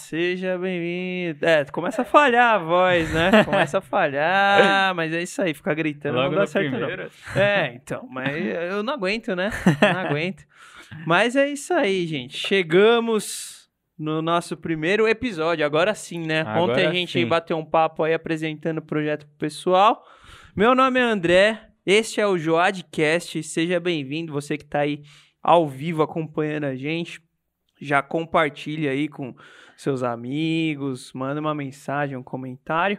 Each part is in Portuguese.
Seja bem-vindo. É, começa a falhar a voz, né? Começa a falhar, mas é isso aí, ficar gritando Logo não dá certo primeiro. não. É, então, mas eu não aguento, né? Não aguento. Mas é isso aí, gente. Chegamos no nosso primeiro episódio, agora sim, né? Agora Ontem a gente sim. bateu um papo aí apresentando o projeto pro pessoal. Meu nome é André, este é o Joadcast, seja bem-vindo, você que tá aí ao vivo acompanhando a gente. Já compartilha aí com seus amigos, manda uma mensagem, um comentário.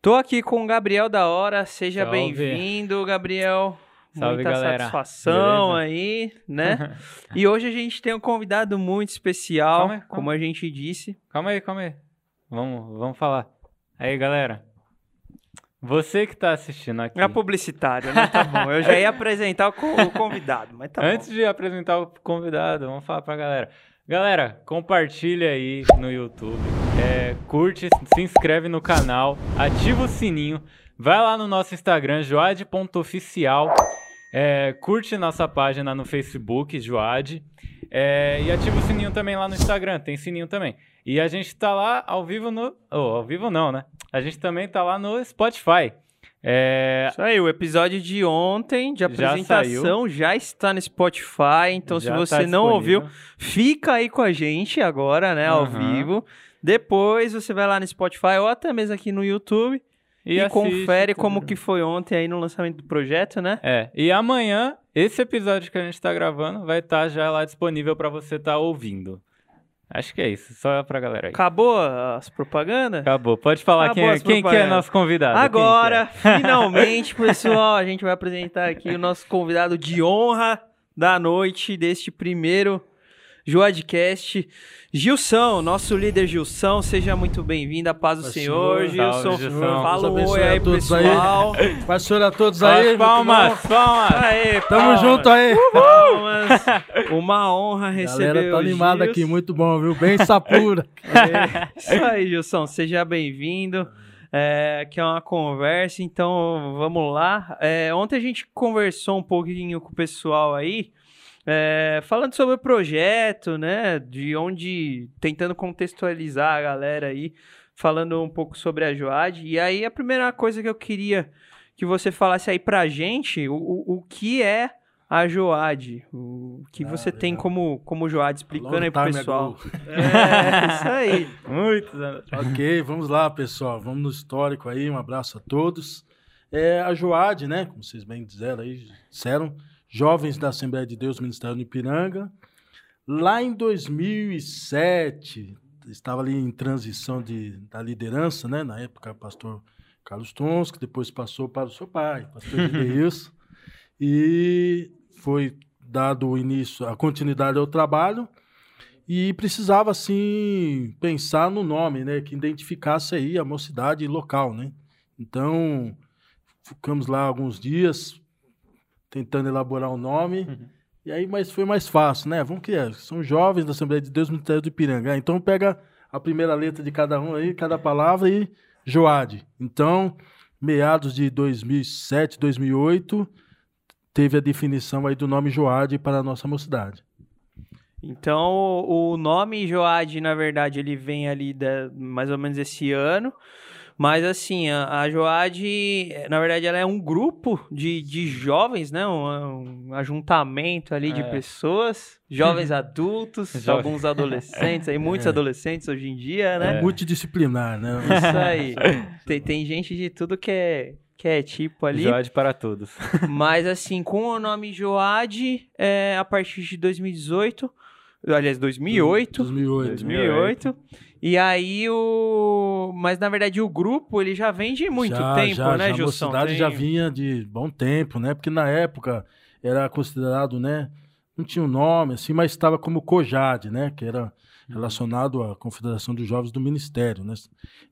Tô aqui com o Gabriel da Hora, seja bem-vindo, Gabriel. Salve, Muita galera. satisfação Beleza? aí, né? e hoje a gente tem um convidado muito especial, Calma aí, calma. como a gente disse. Calma aí, calma aí. Vamos, vamos falar. Aí, galera. Você que tá assistindo aqui. É publicitário, né? Tá bom. Eu já ia apresentar o, co- o convidado, mas tá Antes bom. de apresentar o convidado, vamos falar pra galera. Galera, compartilha aí no YouTube, é, curte, se inscreve no canal, ativa o sininho, vai lá no nosso Instagram, joad.oficial, é, curte nossa página no Facebook, Joad, é, e ativa o sininho também lá no Instagram, tem sininho também. E a gente tá lá ao vivo no... Oh, ao vivo não, né? A gente também tá lá no Spotify. É, Isso aí, o episódio de ontem, de Já apresentação, já, está no Spotify. Então, se já você tá não ouviu, fica aí com a gente agora, né? Ao Aham. vivo. Depois você vai lá no Spotify ou até mesmo aqui no YouTube e, assiste confere tudo. como que foi ontem aí no lançamento do projeto, né? É, e amanhã, esse episódio que a gente tá gravando vai estar já lá disponível pra você estar ouvindo. Acho que é isso, só pra galera aí. Acabou as propagandas? Acabou, pode falar Acabou quem, é- quem que é nosso convidado. que é? Agora, finalmente, pessoal, a gente vai apresentar aqui o nosso convidado de honra da noite deste primeiro Joadcast, Gilson, nosso líder Gilson, seja muito bem-vindo, a paz do Senhor, Senhor. Gilson. Salve, Gilson. Fala um oi aí, todos aí. pessoal. Paz Senhor a todos As aí. palmas, palmas. Aê, Tamo palmas, junto aí. Palmas. Uma honra receber Galera tá o animada aqui, muito bom, viu? Bem sapura. É, isso aí, Gilson, seja bem-vindo. É, que é uma conversa, então vamos lá. É, ontem a gente conversou um pouquinho com o pessoal aí, é, falando sobre o projeto, né? De onde. tentando contextualizar a galera aí, falando um pouco sobre a Joad. E aí a primeira coisa que eu queria que você falasse aí pra gente, o, o, o que é a Joad? O que Ah, você tem legal. como, como Joad, explicando Long aí pro pessoal. É, isso aí. Muitos anos. ok, vamos lá, pessoal. Vamos no histórico aí. Um abraço a todos. É, a Joad, né? Como vocês bem disseram aí, disseram, Jovens da Assembleia de Deus, Ministério do Ipiranga. Lá em 2007, estava ali em transição de, da liderança, né? Na época, pastor Carlos Tons, que depois passou para o seu pai, pastor Gideilson. e foi dado o início, a continuidade ao trabalho. E precisava, assim, pensar no nome, né? Que identificasse aí a mocidade local, né? Então, ficamos lá alguns dias tentando elaborar o nome. E aí, mas foi mais fácil, né? Vamos que é. São jovens da Assembleia de Deus Ministério do Ipiranga. Então, pega a primeira letra de cada um aí, cada palavra e Joade. Então, meados de 2007, 2008, teve a definição aí do nome Joade para a nossa mocidade. Então, o nome Joad, na verdade, ele vem ali da, mais ou menos esse ano. Mas, assim, a, a Joad, na verdade, ela é um grupo de, de jovens, né? Um, um ajuntamento ali de É. pessoas, jovens adultos, Jovens. alguns adolescentes, aí muitos É. adolescentes hoje em dia, né? É. Multidisciplinar, né? Isso aí. Tem, tem gente de tudo que é, que é tipo ali. Joade para todos. Mas assim, com o nome Joad, é, a partir de 2018, aliás, 2008, 2008. 2008. E aí o, mas na verdade o grupo ele já vem de muito já, tempo, já, né, já, Gilson? A mocidade Tem- já vinha de bom tempo, né? Porque na época era considerado, né? Não tinha um nome, assim, mas estava como COJAD, né? Que era relacionado à Confederação dos Jovens do Ministério, né?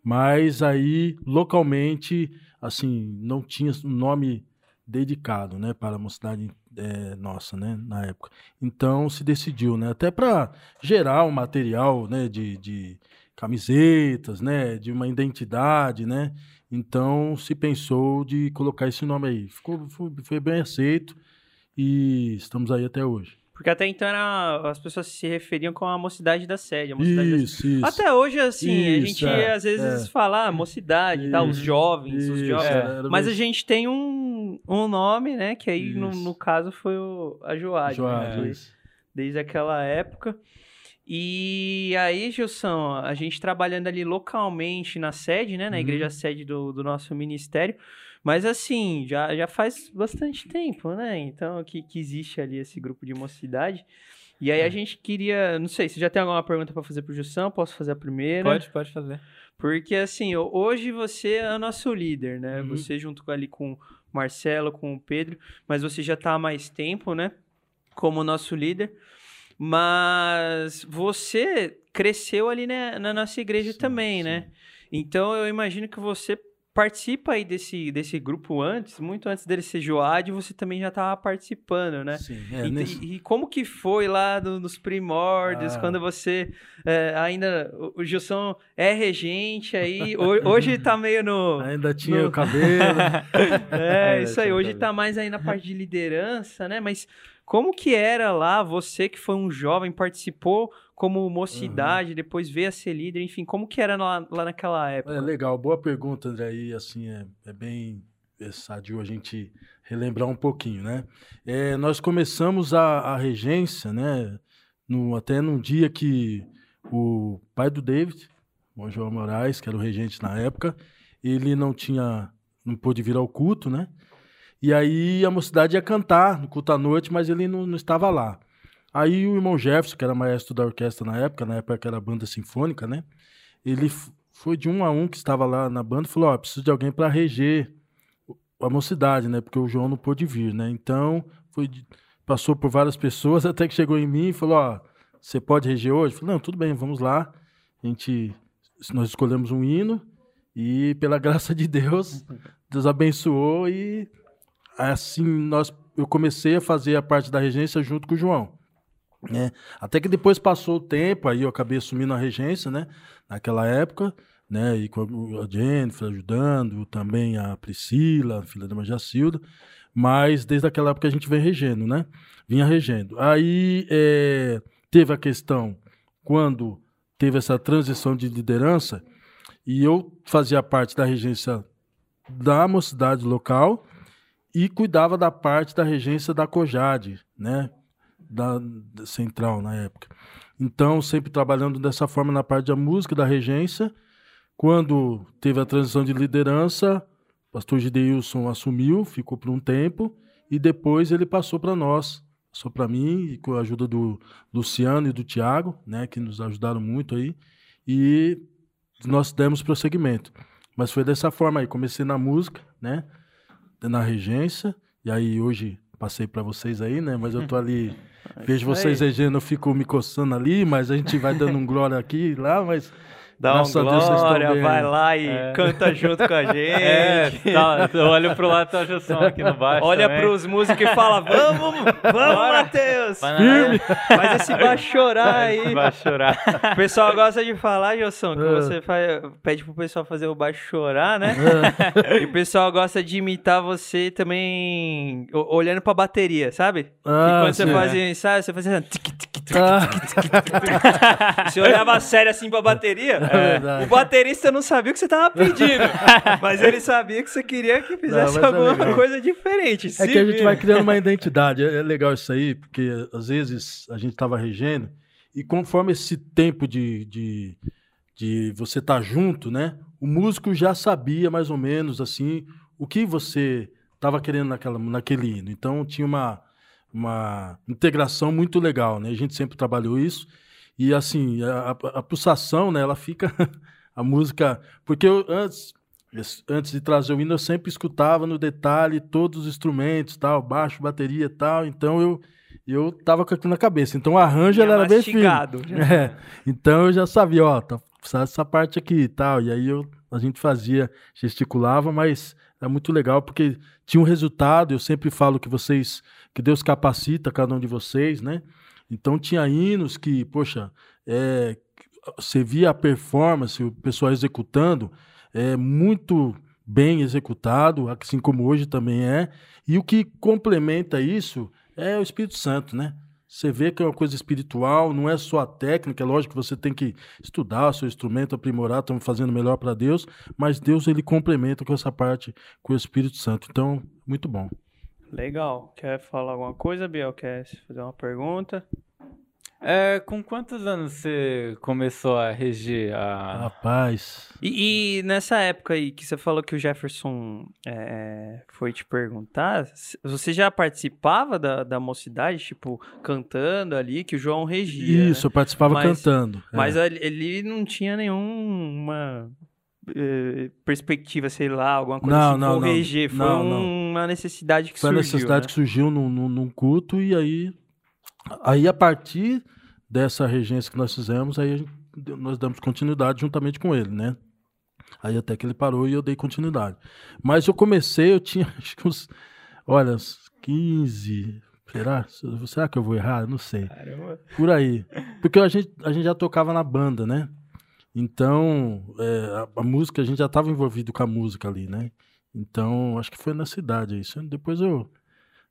Mas aí, localmente, assim, não tinha um nome dedicado, né? Para a mocidade eh, nossa, né? Na época. Então, se decidiu, né? Até para gerar um material, né? De, de camisetas, né? De uma identidade, né? Então se pensou de colocar esse nome aí. Ficou, foi, foi bem aceito e estamos aí até hoje. Porque até então era, as pessoas se referiam com a mocidade da sede. A mocidade Isso, da... isso. Até hoje, assim, a Isso, gente é, às vezes é. fala ah, mocidade, tá, os Isso, jovens, os Isso, jovens. era- era Mas a bem- gente tem um, um nome, né? Que aí, no, Isso. no caso, foi o, a Joade. Joade, né, isso. Desde aquela época. E aí, Gilson, a gente trabalhando ali localmente na sede, né? Na Uhum. igreja sede do, do nosso ministério. Mas assim, já, já faz bastante tempo, né? Então, que, que existe ali esse grupo de mocidade. E É. aí a gente queria, não sei, se já tem alguma pergunta para fazer pro Gilson, posso fazer a primeira? Pode, pode fazer. Porque assim, ho- hoje você é o nosso líder, né? Uhum. Você junto ali com o Marcelo, com o Pedro, mas você já tá há mais tempo, né? Como nosso líder. Mas você cresceu ali né, na nossa igreja Sim, também, sim. né? Então eu imagino que você participa aí desse, desse grupo antes, muito antes dele ser Joad, você também já estava participando, né? Sim, é, E- nesse- e, como que foi lá do- nos primórdios, Ah. quando você é, ainda. O, o Gilson é regente aí. ho- hoje tá meio no. ainda tinha no- o cabelo. É, Ainda isso aí. Hoje cabelo. tá mais aí na parte de liderança, né? Mas como que era lá, você que foi um jovem, participou como mocidade, depois veio a ser líder, enfim, como que era lá, lá naquela época? É legal, boa pergunta, André. E assim, é, é bem é sadio a gente relembrar um pouquinho, né? É, nós começamos a, a regência, né? No, até num dia que o pai do David, o João Moraes, que era o regente na época, ele não tinha, não pôde vir ao culto, né? E aí a mocidade ia cantar no culto à noite, mas ele não, não estava lá. Aí o irmão Jefferson, que era maestro da orquestra na época, na época era banda sinfônica, né? Ele foi de um a um que estava lá na banda e falou: Ó, preciso de alguém para reger a mocidade, né? Porque o João não pôde vir, né? Então, foi passou por várias pessoas até que chegou em mim e falou: Ó, você pode reger hoje? Eu falei: Não, tudo bem, vamos lá. A gente, nós escolhemos um hino e, pela graça de Deus, Deus abençoou e assim nós, eu comecei a fazer a parte da regência junto com o João. Né? Até que depois passou o tempo, aí eu acabei assumindo a regência, né? Naquela época, né? E com a Jennifer ajudando, também a Priscila, a filha da Jacilda. Mas desde aquela época a gente vem regendo, né? Vinha regendo. Aí eh, teve a questão, quando teve essa transição de liderança, e eu fazia parte da regência da mocidade local e cuidava da parte da regência da COJAD, né? Da, da central na época. Então, sempre trabalhando dessa forma na parte da música, da regência. Quando teve a transição de liderança, o pastor Gideilson assumiu, ficou por um tempo, e depois ele passou para nós, passou para mim, e com a ajuda do Luciano e do Tiago, né, que nos ajudaram muito aí, e nós demos prosseguimento. Mas foi dessa forma aí, comecei na música, né, na regência, e aí hoje passei para vocês aí, né, mas eu tô ali, vejo isso vocês regendo, eu fico me coçando ali, mas a gente vai dando um glória aqui e lá, mas Dá um graças a Deus vocês estão glória, bem vai lá e É. canta junto com a gente. É, tá, eu olho pro lado tá o Gilson aqui no baixo. Olha também. pros músicos e fala: Vamos, vamos, Matheus! Faz esse baixo chorar aí. Vai chorar. O pessoal gosta de falar, Gilson, que É. você faz- pede pro pessoal fazer o baixo chorar, né? E o pessoal gosta de imitar você também o- olhando pra bateria, sabe? Que Ah, quando você sim. fazia ensaio, você fazia. tic, tic, tic, Ah, Você olhava sério assim pra bateria. verdade. O baterista não sabia o que você tava pedindo. mas ele sabia que você queria que fizesse mas é alguma legal. coisa diferente. É se que a gente vai criando uma identidade. É, é legal isso aí, porque às vezes a gente estava regendo, e conforme esse tempo de, de, de você estar junto, né? O músico já sabia mais ou menos assim o que você estava querendo naquela, naquele hino. Então tinha uma, uma integração muito legal, né? A gente sempre trabalhou isso. E assim, a, a, pulsação, né? Ela fica. a música. Porque eu, antes, es- antes de trazer o hino, eu sempre escutava no detalhe todos os instrumentos, tal, baixo, bateria e tal. Então eu. Eu tava com aquilo na cabeça. Então o arranjo era bem fino. mastigado. É, então eu já sabia, ó, tá essa parte aqui e tal. E aí eu, a gente fazia, gesticulava, mas é muito legal porque tinha um resultado. Eu sempre falo que vocês, que Deus capacita cada um de vocês, né? Então tinha hinos que, poxa, é, você via a performance, o pessoal executando, é muito bem executado, assim como hoje também é. E o que complementa isso é o Espírito Santo, né? você vê que é uma coisa espiritual, não é só a técnica, é lógico que você tem que estudar o seu instrumento, aprimorar, estamos fazendo melhor para Deus, mas Deus ele complementa com essa parte com o Espírito Santo. Então, muito bom. Legal. Quer falar alguma coisa, Biel? Quer fazer uma pergunta? É, com quantos anos você começou a reger a. Rapaz. E, e nessa época aí que você falou que o Jefferson é, foi te perguntar, você já participava da, da mocidade, tipo, cantando ali, que o João regia? Isso, né? eu participava mas, cantando. Mas é. ele não tinha nenhuma eh, perspectiva, sei lá, alguma coisa não, assim, não, não. reger. Foi não, uma necessidade que Foi surgiu. Foi uma necessidade né? que surgiu num, num, num culto e aí Aí, a partir dessa regência que nós fizemos, aí gente, nós damos continuidade juntamente com ele, né? Aí até que ele parou e eu dei continuidade. Mas eu comecei, eu tinha acho que uns, olha, uns 15, será? Será que eu vou errar? Não sei. Caramba. Por aí. Porque a gente, a gente já tocava na banda, né? Então, é, a, a, música, a gente já estava envolvido com a música ali, né? Então, acho que foi na cidade isso. Depois eu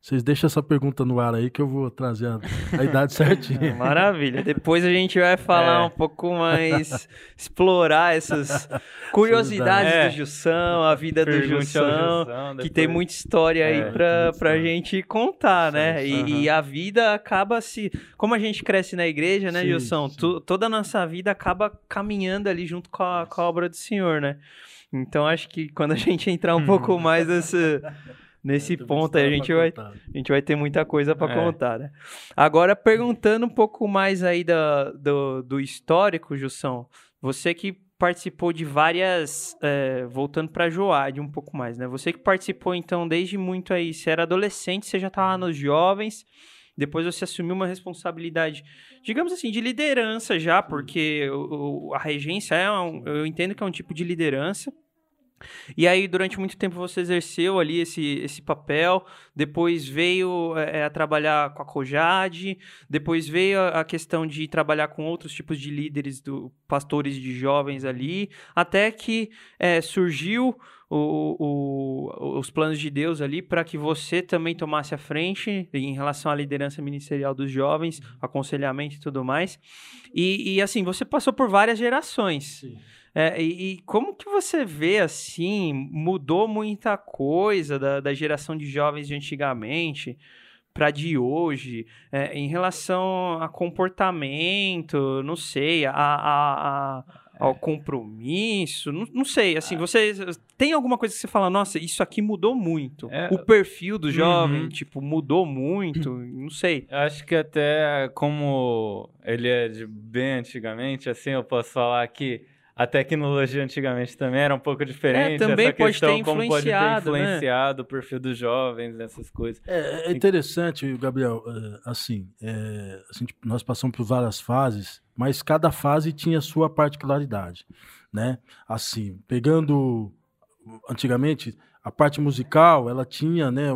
vocês deixam essa pergunta no ar aí que eu vou trazer a, a idade certinha. Maravilha. Depois a gente vai falar é. um pouco mais, explorar essas curiosidades é. do Jussão, a vida Pergunte do Jussão, Jussão que tem muita história é, aí pra, pra gente contar, né? E, uhum. e, a vida acaba se... Como a gente cresce na igreja, né, sim, Jussão? Tu, toda a nossa vida acaba caminhando ali junto com a, com a obra do Senhor, né? Então acho que quando a gente entrar um pouco mais nesse nesse é, ponto aí a gente vai a gente vai ter muita coisa para é. contar, né? Agora perguntando um pouco mais aí da, do, do histórico, Jussão, você que participou de várias, é, voltando para Joade um pouco mais, né? Você que participou então desde muito aí, você era adolescente, você já estava nos jovens, depois você assumiu uma responsabilidade, digamos assim, de liderança já, porque o, a regência é um, eu entendo que é um tipo de liderança. E aí, durante muito tempo, você exerceu ali esse, esse papel, depois veio é, a trabalhar com a Cojade, depois veio a, a, questão de trabalhar com outros tipos de líderes, do, pastores de jovens ali, até que é, surgiu o, o, os planos de Deus ali para que você também tomasse a frente em relação à liderança ministerial dos jovens, aconselhamento e tudo mais. E, e assim, você passou por várias gerações. Sim. É, e, e, como que você vê, assim, mudou muita coisa da, da geração de jovens de antigamente para de hoje, é, em relação a comportamento, não sei, a, a, a ao é. compromisso, não, não, sei, assim, ah. você tem alguma coisa que você fala, nossa, isso aqui mudou muito, é, o perfil do jovem, uhum. tipo, mudou muito, não sei. Acho que até como ele é de bem antigamente, assim, eu posso falar que a tecnologia antigamente também era um pouco diferente. É, também essa pode questão, ter influenciado, como pode ter influenciado né? o perfil dos jovens, essas coisas. É, é interessante, Gabriel, é, assim, é, assim, nós passamos por várias fases, mas cada fase tinha sua particularidade, né? Assim, pegando antigamente a parte musical, ela tinha, né,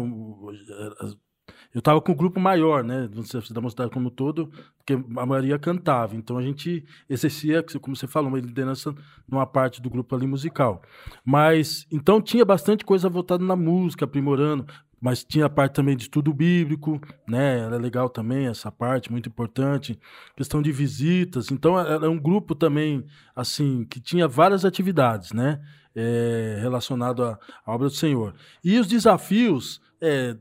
eu estava com um grupo maior, né, da mocidade como todo, porque a maioria cantava. Então a gente exercia, como você falou, uma liderança numa parte do grupo ali musical. Mas então tinha bastante coisa voltada na música, aprimorando, mas tinha a parte também de estudo bíblico, né? Era legal também essa parte, muito importante. Questão de visitas. Então era um grupo também assim que tinha várias atividades, né? É, relacionado à, à obra do Senhor. E os desafios é,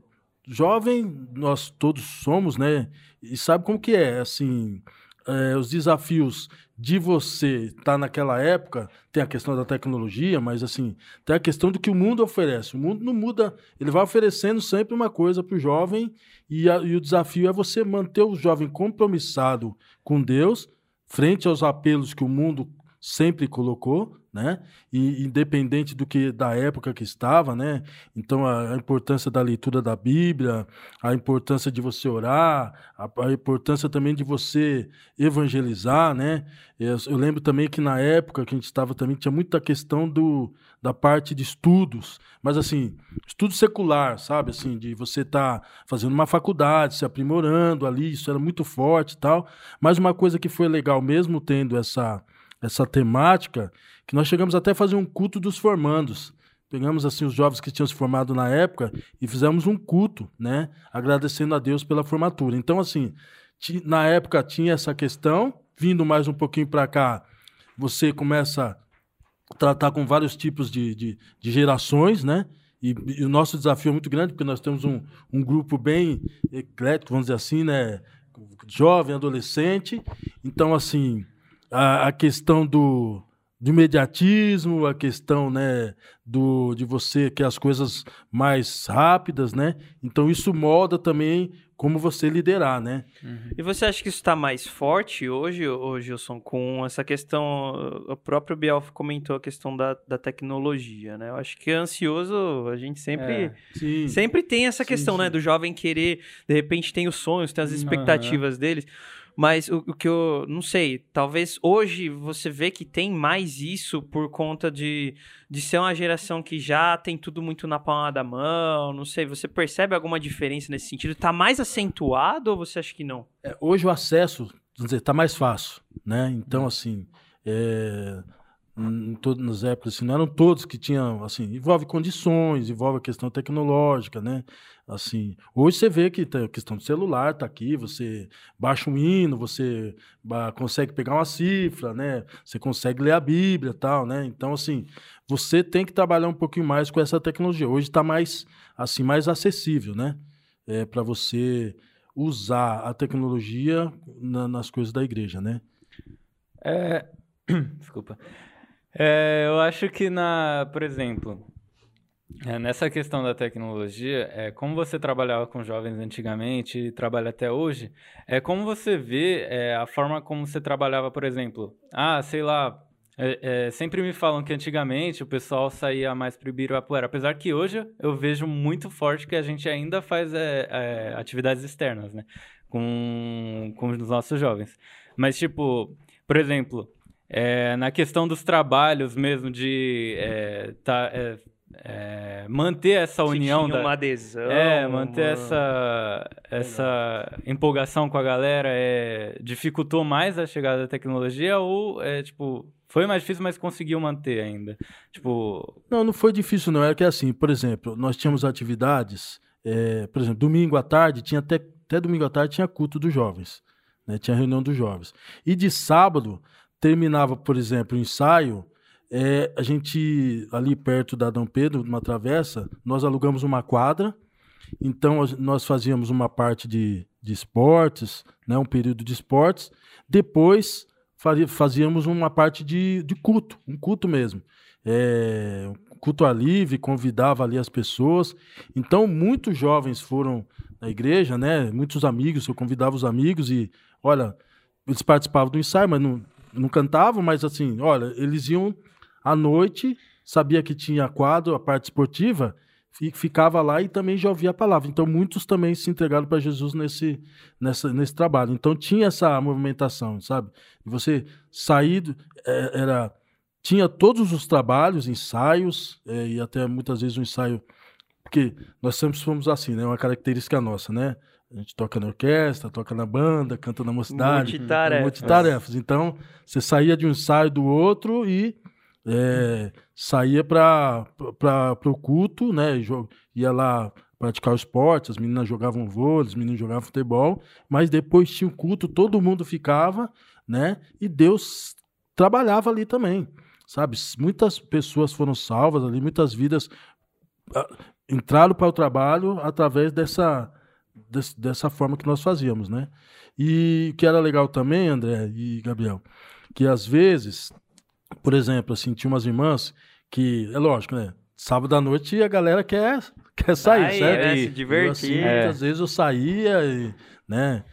jovem nós todos somos, né? E sabe como que é, assim, é, os desafios de você estar tá naquela época, tem a questão da tecnologia, mas assim, tem a questão do que o mundo oferece. O mundo não muda, ele vai oferecendo sempre uma coisa para o jovem e, a, e o desafio é você manter o jovem compromissado com Deus, frente aos apelos que o mundo sempre colocou, né? E independente do que da época que estava, né? Então a, a importância da leitura da Bíblia, a importância de você orar, a, a importância também de você evangelizar, né? Eu, eu, lembro também que na época que a gente estava também tinha muita questão do da parte de estudos, mas assim, estudo secular, sabe? Assim, de você estar tá fazendo uma faculdade, se aprimorando ali, isso era muito forte e tal. Mas uma coisa que foi legal mesmo tendo essa essa temática, que nós chegamos até a fazer um culto dos formandos. Pegamos assim os jovens que tinham se formado na época e fizemos um culto, né, agradecendo a Deus pela formatura. Então assim, na época tinha essa questão, vindo mais um pouquinho para cá, você começa a tratar com vários tipos de, de, de gerações, né? E, e, o nosso desafio é muito grande, porque nós temos um, um grupo bem eclético, vamos dizer assim, né? Jovem, adolescente. Então, assim, a, a questão do, do imediatismo, a questão né, do, de você quer as coisas mais rápidas, né? Então isso molda também como você liderar, né? Uhum. E você acha que isso está mais forte hoje, ô Gilson, com essa questão, o próprio Biel comentou a questão da, da tecnologia, né? Eu acho que ansioso, a gente sempre, é. sempre tem essa questão, sim, né? Do jovem querer, de repente tem os sonhos, tem as expectativas uhum. deles, mas o, o, que eu não sei, talvez hoje você vê que tem mais isso por conta de, de ser uma geração que já tem tudo muito na palma da mão. Não sei, você percebe alguma diferença nesse sentido? Está mais acentuado ou você acha que não? É, hoje o acesso, dizer, está mais fácil, né? Então, assim, é, em todas as épocas, assim, não eram todos que tinham, assim, envolve condições, envolve a questão tecnológica, né? Assim, hoje você vê que a questão do celular tá aqui, você baixa um hino, você consegue pegar uma cifra, né? Você consegue ler a Bíblia, tal, né? Então, assim, você tem que trabalhar um pouquinho mais com essa tecnologia. Hoje está mais, assim, mais acessível, né? É, para você usar a tecnologia na, nas coisas da igreja, né? É... Desculpa. É, eu acho que na, por exemplo, é, nessa questão da tecnologia, é, como você trabalhava com jovens antigamente e trabalha até hoje, é como você vê é, a forma como você trabalhava, por exemplo, ah, sei lá, é, é, sempre me falam que antigamente o pessoal saía mais pro Ibirapuera, apesar que hoje eu vejo muito forte que a gente ainda faz é, é, atividades externas, né, com, com os nossos jovens. Mas, tipo, por exemplo, é, na questão dos trabalhos mesmo, de é, tá, é, é manter essa união. da, uma adesão. É, manter uma... essa, essa empolgação com a galera é, dificultou mais a chegada da tecnologia ou é tipo. Foi mais difícil, mas conseguiu manter ainda. Tipo. Não, não foi difícil, não. É que assim, por exemplo, nós tínhamos atividades. É, por exemplo, domingo à tarde, tinha até, até domingo à tarde tinha culto dos jovens. Né? Tinha reunião dos jovens. E de sábado, terminava, por exemplo, o ensaio, é, a gente, ali perto da Dom Pedro, numa travessa, nós alugamos uma quadra, então nós fazíamos uma parte de, de esportes, né, um período de esportes, depois fazíamos uma parte de, de culto, um culto mesmo. É, culto a livre, convidava ali as pessoas. Então, muitos jovens foram na igreja, né? Muitos amigos, eu convidava os amigos e, olha, eles participavam do ensaio, mas não, não cantavam, mas assim, olha, eles iam à noite, sabia que tinha quadro, a parte esportiva, e ficava lá e também já ouvia a palavra. Então, muitos também se entregaram para Jesus nesse, nessa, nesse trabalho. Então, tinha essa movimentação, sabe? E você sair, é, era, tinha todos os trabalhos, ensaios, é, e até muitas vezes o um ensaio, porque nós sempre fomos assim, né? Uma característica nossa, né? A gente toca na orquestra, toca na banda, canta na mocidade. Multitarefas. Multitarefas. Então, você saía de um ensaio do outro e é, saía para o culto, né? Ia lá praticar o esporte, as meninas jogavam vôlei, os meninos jogavam futebol, mas depois tinha o culto, todo mundo ficava, né? E Deus trabalhava ali também, sabe? Muitas pessoas foram salvas ali, muitas vidas ah, entraram para o trabalho através dessa desse, dessa forma que nós fazíamos, né? E o que era legal também, André e Gabriel, que às vezes, por exemplo, assim, tinha umas irmãs que, é lógico, né? Sábado à noite a galera quer, quer sair, Aí, certo? É, se divertir. Eu, assim, é. Muitas vezes eu saía e, né?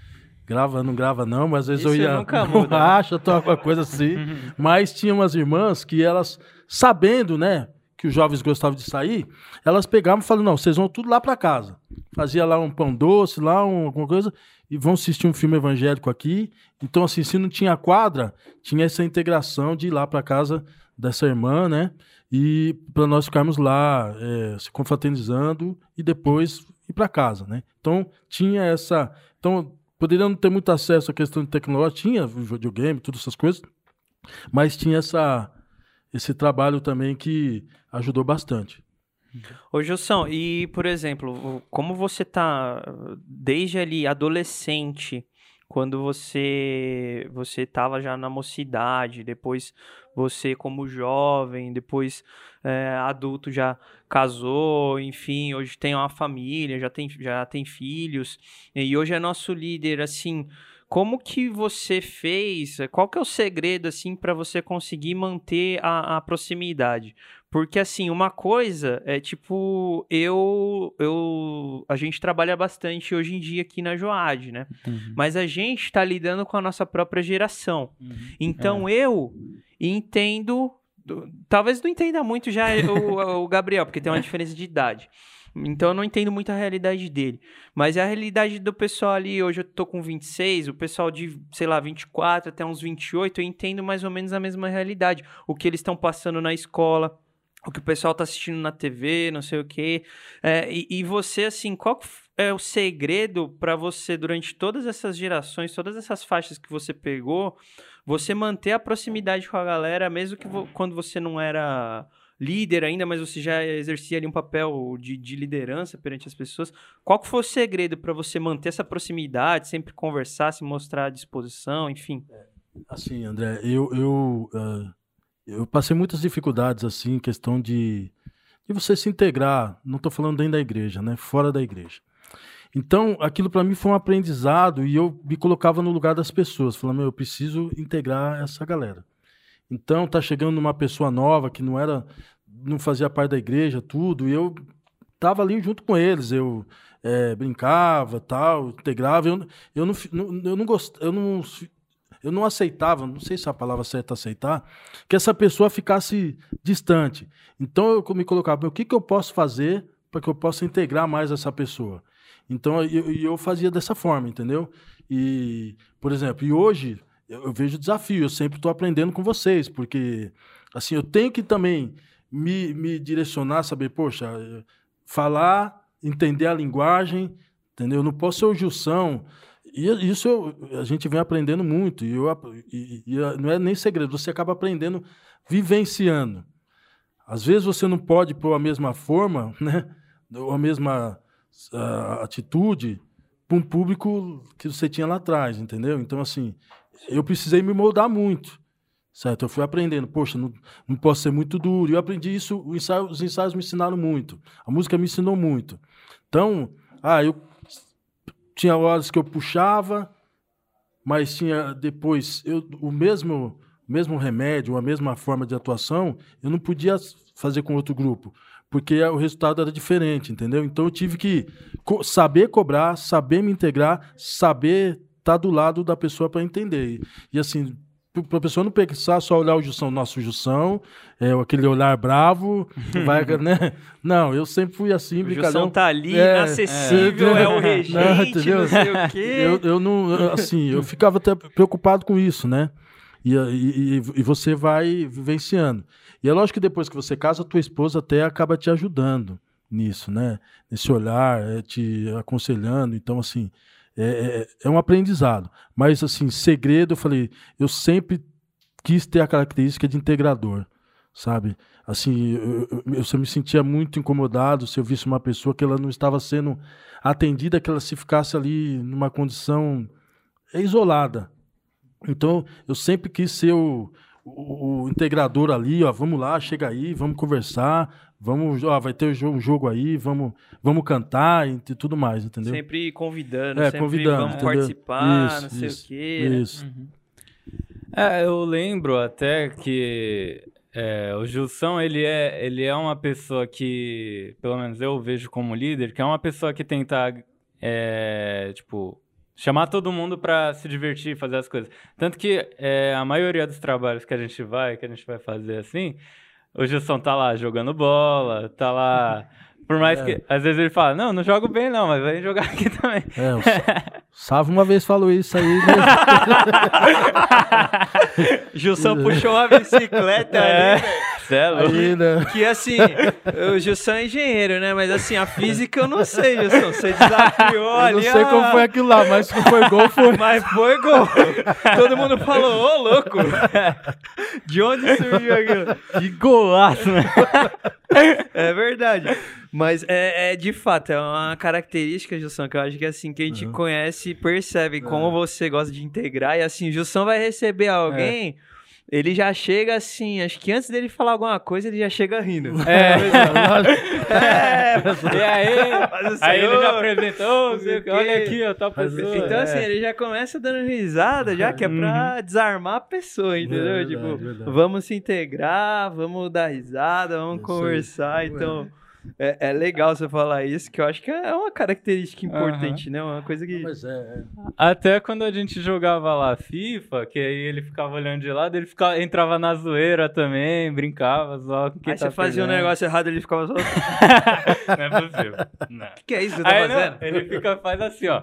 Grava, não grava não, mas às vezes Isso eu ia nunca muda. acha, alguma coisa assim. mas tinha umas irmãs que elas, sabendo, né? Que os jovens gostavam de sair, elas pegavam e falavam, não, vocês vão tudo lá para casa. Fazia lá um pão doce, lá um, alguma coisa, e vão assistir um filme evangélico aqui. Então, assim, se não tinha quadra, tinha essa integração de ir lá para casa dessa irmã, né? E para nós ficarmos lá é, se confraternizando e depois ir para casa, né? Então, tinha essa... Então, poderia não ter muito acesso à questão de tecnologia, tinha videogame, todas essas coisas, mas tinha essa esse trabalho também que ajudou bastante. Ô Gilson, e por exemplo, como você tá desde ali adolescente quando você você estava já na mocidade, depois você como jovem, depois é, adulto já casou, enfim, hoje tem uma família, já tem, já tem filhos, e hoje é nosso líder, assim, como que você fez? Qual que é o segredo assim para você conseguir manter a, a, proximidade? Porque assim, uma coisa é tipo, eu eu a gente trabalha bastante hoje em dia aqui na Joad, né? Uhum. Mas a gente está lidando com a nossa própria geração. Uhum. Então é. eu entendo talvez não entenda muito já o, o Gabriel, porque tem uma diferença de idade. Então eu não entendo muito a realidade dele. Mas é a realidade do pessoal ali, hoje eu tô com 26, o pessoal de, sei lá, 24 até uns 28, eu entendo mais ou menos a mesma realidade. O que eles estão passando na escola, o que o pessoal tá assistindo na TV, não sei o quê. É, e, e, você, assim, qual é o segredo para você, durante todas essas gerações, todas essas faixas que você pegou, você manter a proximidade com a galera, mesmo que vo quando você não era líder ainda, mas você já exercia ali um papel de, de liderança perante as pessoas. Qual foi o segredo para você manter essa proximidade, sempre conversar, se mostrar à disposição, enfim? Assim, André, eu, eu, uh, eu passei muitas dificuldades, assim, questão de, de você se integrar, não estou falando dentro da igreja, né, fora da igreja. Então, aquilo para mim foi um aprendizado e eu me colocava no lugar das pessoas, falando, eu preciso integrar essa galera. Então tá chegando uma pessoa nova que não era, não fazia parte da igreja, tudo, e eu tava ali junto com eles, eu é, brincava, tal, integrava, eu, eu não, eu não gost, eu não eu não aceitava, não sei se é a palavra certa aceitar, que essa pessoa ficasse distante. Então eu me colocava, o que, que eu posso fazer para que eu possa integrar mais essa pessoa? Então eu, eu fazia dessa forma, entendeu? E, por exemplo, e hoje eu, eu vejo desafio, eu sempre estou aprendendo com vocês, porque assim, eu tenho que também me, me direcionar, saber, poxa, falar, entender a linguagem, entendeu? Eu não posso ser o Gilson. E isso eu, a gente vem aprendendo muito, e, eu, e, e não é nem segredo, você acaba aprendendo vivenciando. Às vezes você não pode pôr a mesma forma, né? ou a mesma uh, atitude para um público que você tinha lá atrás, entendeu? Então, assim, eu precisei me moldar muito, certo? Eu fui aprendendo, poxa, não, não posso ser muito duro. Eu aprendi isso, ensaio, os ensaios me ensinaram muito, a música me ensinou muito. Então, ah, eu tinha horas que eu puxava, mas tinha depois eu, o mesmo mesmo remédio, a mesma forma de atuação, eu não podia fazer com outro grupo, porque o resultado era diferente, entendeu? Então eu tive que co saber cobrar, saber me integrar, saber estar tá do lado da pessoa para entender. E, assim, para a pessoa não pensar só olhar o Jussão, nosso Jussão, é, aquele olhar bravo, vai, né? Não, eu sempre fui assim, o Jussão tá ali, é, inacessível, é, é o regente, não, entendeu? não sei o quê. Eu, eu não, assim, eu ficava até preocupado com isso, né? E, e, e, você vai vivenciando. E é lógico que depois que você casa, a tua esposa até acaba te ajudando nisso, né? Nesse olhar, é, te aconselhando. Então, assim, é, é, é, um aprendizado. Mas, assim, segredo, eu falei, eu sempre quis ter a característica de integrador, sabe? Assim, eu, eu, eu me sentia muito incomodado se eu visse uma pessoa que ela não estava sendo atendida, que ela se ficasse ali numa condição isolada. Então, eu sempre quis ser o, o, o integrador ali, ó, vamos lá, chega aí, vamos conversar, Vamos, ó, vai ter um jogo aí, vamos, vamos cantar e tudo mais, entendeu? Sempre convidando, é, sempre convidando, vamos entendeu? participar, isso, não sei isso, o quê. Né? Isso. Uhum. É, eu lembro até que é, o Gilson, ele é, ele é uma pessoa que, pelo menos eu vejo como líder, que é uma pessoa que tenta, é, tipo, chamar todo mundo para se divertir, fazer as coisas. Tanto que é, a maioria dos trabalhos que a gente vai, que a gente vai fazer assim, o Gilson tá lá jogando bola, tá lá. Por mais é. que. Às vezes ele fala, não, não jogo bem, não, mas vem jogar aqui também. É, o Sávio uma vez falou isso aí. Né? Gilson puxou uma bicicleta é. ali, É. Aí, né? Que assim, o Gilson é engenheiro, né? Mas assim, a física eu não sei, Gilson. Você desafiou Eu ali. não sei a- como foi aquilo lá, mas se foi gol, foi. Mas foi gol. Todo mundo falou, ô louco. De onde surgiu aquilo? Que golaço, né? É verdade. Mas é, é, de fato, é uma característica, Gilson, que eu acho que assim, quem te conhece percebe como você gosta de integrar. E assim, o Gilson vai receber alguém. Ele já chega assim, acho que antes dele falar alguma coisa, ele já chega rindo. É. É, E aí? Aí ele já apresentou, olha aqui, ó, tá Mas, pessoa. Então, é. assim, ele já começa dando risada, já que é pra desarmar a pessoa, entendeu? Uhum. verdade, tipo, verdade. vamos se integrar, vamos dar risada, vamos Isso aí. conversar. Então, é, é legal você falar isso, que eu acho que é uma característica importante, né? Uma coisa que. Mas é, é. Até quando a gente jogava lá FIFA, que aí ele ficava olhando de lado, ele ficava, entrava na zoeira também, brincava, só com quem Aí tá você fazia um perdendo. negócio errado, ele ficava só. O Não é possível. Não. que é isso que você tá Aí, não, fazendo? ele fica, faz assim, ó.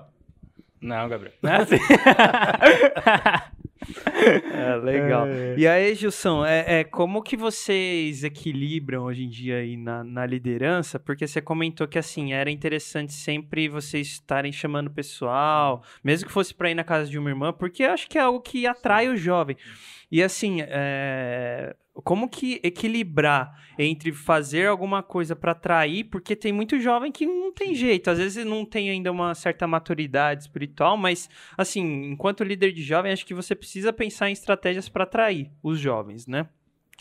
Não, Gabriel. Não é assim. É, legal. E aí, Gilson, é, é, como que vocês equilibram hoje em dia aí na, na liderança? Porque você comentou que, assim, era interessante sempre vocês estarem chamando o pessoal, mesmo que fosse para ir na casa de uma irmã, porque eu acho que é algo que atrai o jovem. E, assim, é, como que equilibrar entre fazer alguma coisa para atrair, porque tem muito jovem que não tem jeito, às vezes não tem ainda uma certa maturidade espiritual, mas assim, enquanto líder de jovem, acho que você precisa pensar em estratégias para atrair os jovens, né?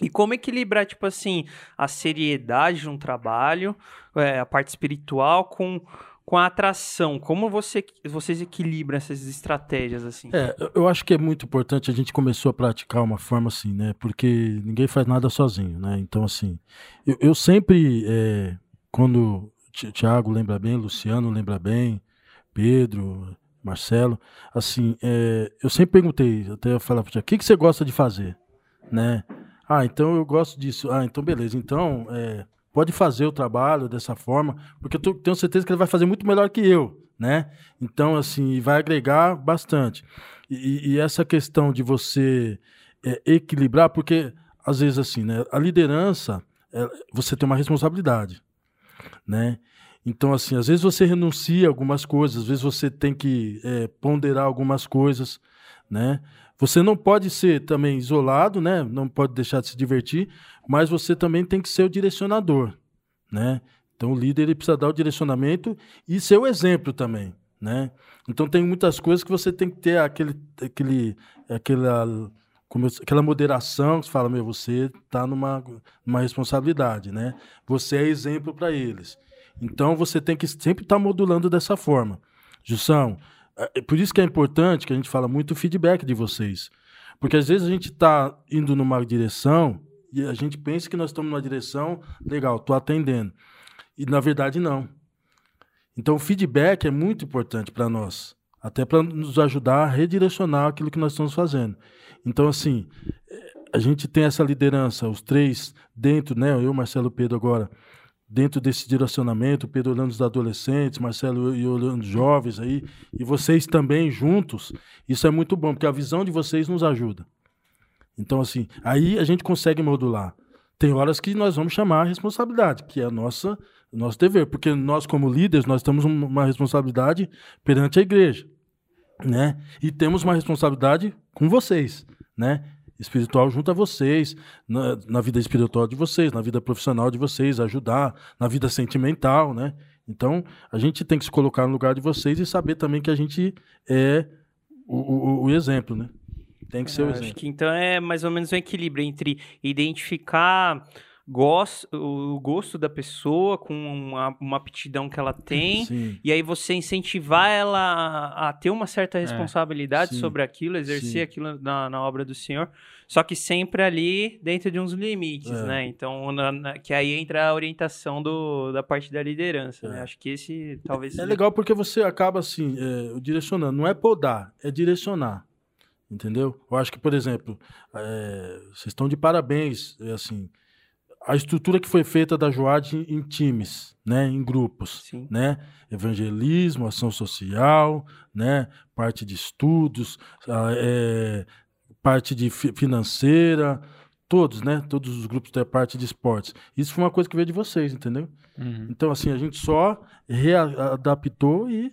E como equilibrar, tipo assim, a seriedade de um trabalho, é, a parte espiritual com, com a atração? Como você, vocês equilibram essas estratégias, assim? É, eu- acho que é muito importante. A gente começou a praticar uma forma assim, né? Porque ninguém faz nada sozinho, né? Então, assim, eu, eu sempre, é, quando Ti- Tiago lembra bem, Luciano lembra bem, Pedro, Marcelo, assim, é, eu sempre perguntei, até eu falava, o que, que você gosta de fazer, né? Ah, então eu gosto disso. Ah, então beleza. Então, é, pode fazer o trabalho dessa forma, porque eu tenho certeza que ele vai fazer muito melhor que eu, né? Então, assim, vai agregar bastante. E, e- e essa questão de você é, equilibrar, porque às vezes assim, né? A liderança, é, você tem uma responsabilidade, né? Então, assim, às vezes você renuncia a algumas coisas, às vezes você tem que é, ponderar algumas coisas, né? Você não pode ser também isolado, né? Não pode deixar de se divertir, mas você também tem que ser o direcionador, né? Então o líder ele precisa dar o direcionamento e ser o exemplo também, né? Então tem muitas coisas que você tem que ter aquele, aquele, aquela, como eu- aquela moderação que você fala, meu, você está numa, numa responsabilidade, né? Você é exemplo para eles. Então você tem que sempre estar modulando dessa forma. Jussão, por isso que é importante que a gente fala muito feedback de vocês. Porque às vezes a gente está indo numa direção e a gente pensa que nós estamos numa direção, legal, estou atendendo. E na verdade não. Então o feedback é muito importante para nós, até para nos ajudar a redirecionar aquilo que nós estamos fazendo. Então assim, eh, a gente tem essa liderança, os três dentro, né, eu, Marcelo, Pedro agora, dentro desse direcionamento, Pedro olhando os adolescentes, Marcelo e olhando os jovens aí, e vocês também juntos, isso é muito bom, porque a visão de vocês nos ajuda. Então, assim, aí a gente consegue modular. Tem horas que nós vamos chamar a responsabilidade, que é a nossa, nosso dever, porque nós, como líderes, nós temos um- uma responsabilidade perante a igreja, né? E temos uma responsabilidade com vocês, né? Espiritual junto a vocês, na, na vida espiritual de vocês, na vida profissional de vocês, ajudar, na vida sentimental, né? Então, a gente tem que se colocar no lugar de vocês e saber também que a gente é o, o- o exemplo, né? Tem que ser o Acho exemplo. que então é mais ou menos um equilíbrio entre identificar gos- o gosto da pessoa com uma, uma aptidão que ela tem. Sim. E aí você incentivar ela a, a ter uma certa responsabilidade sim, sobre aquilo, exercer sim. aquilo na, na obra do Senhor, só que sempre ali dentro de uns limites, É. né? Então, na- na- que aí entra a orientação do, da parte da liderança, né? É. Acho que esse talvez É legal porque você acaba assim, é, direcionando. Não é podar, é direcionar. Entendeu? Eu acho que, por exemplo, é, vocês estão de parabéns, é, assim, a estrutura que foi feita da Joad em, times, né, em grupos, Sim. né, evangelismo, ação social, né, parte de estudos, ah, é, parte de fi- financeira, todos, né? Todos os grupos da parte de esportes. Isso foi uma coisa que veio de vocês, entendeu? Uhum. Então, assim, a gente só readaptou e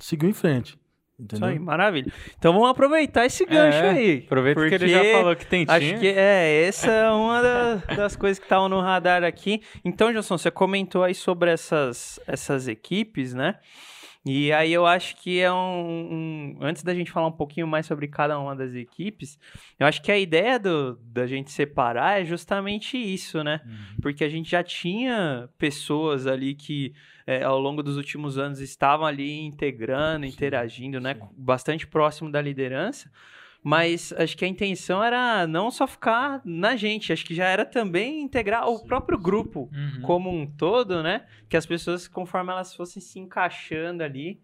seguiu em frente. Entendeu? Isso aí, maravilha. Então vamos aproveitar esse gancho É, aí. Aproveita que ele já falou que tem time. Acho que é, essa é uma da- das coisas que estavam no radar aqui. Então, Johnson, você comentou aí sobre essas, essas equipes, né? E aí eu acho que é um, um- Antes da gente falar um pouquinho mais sobre cada uma das equipes, eu acho que a ideia do, da gente separar é justamente isso, né? Porque a gente já tinha pessoas ali que é, ao longo dos últimos anos estavam ali integrando, Sim, interagindo, né? sim. Bastante próximo da liderança. Mas acho que a intenção era não só ficar na gente, acho que já era também integrar o próprio grupo Uhum. como um todo, né? Que as pessoas, conforme elas fossem se encaixando ali,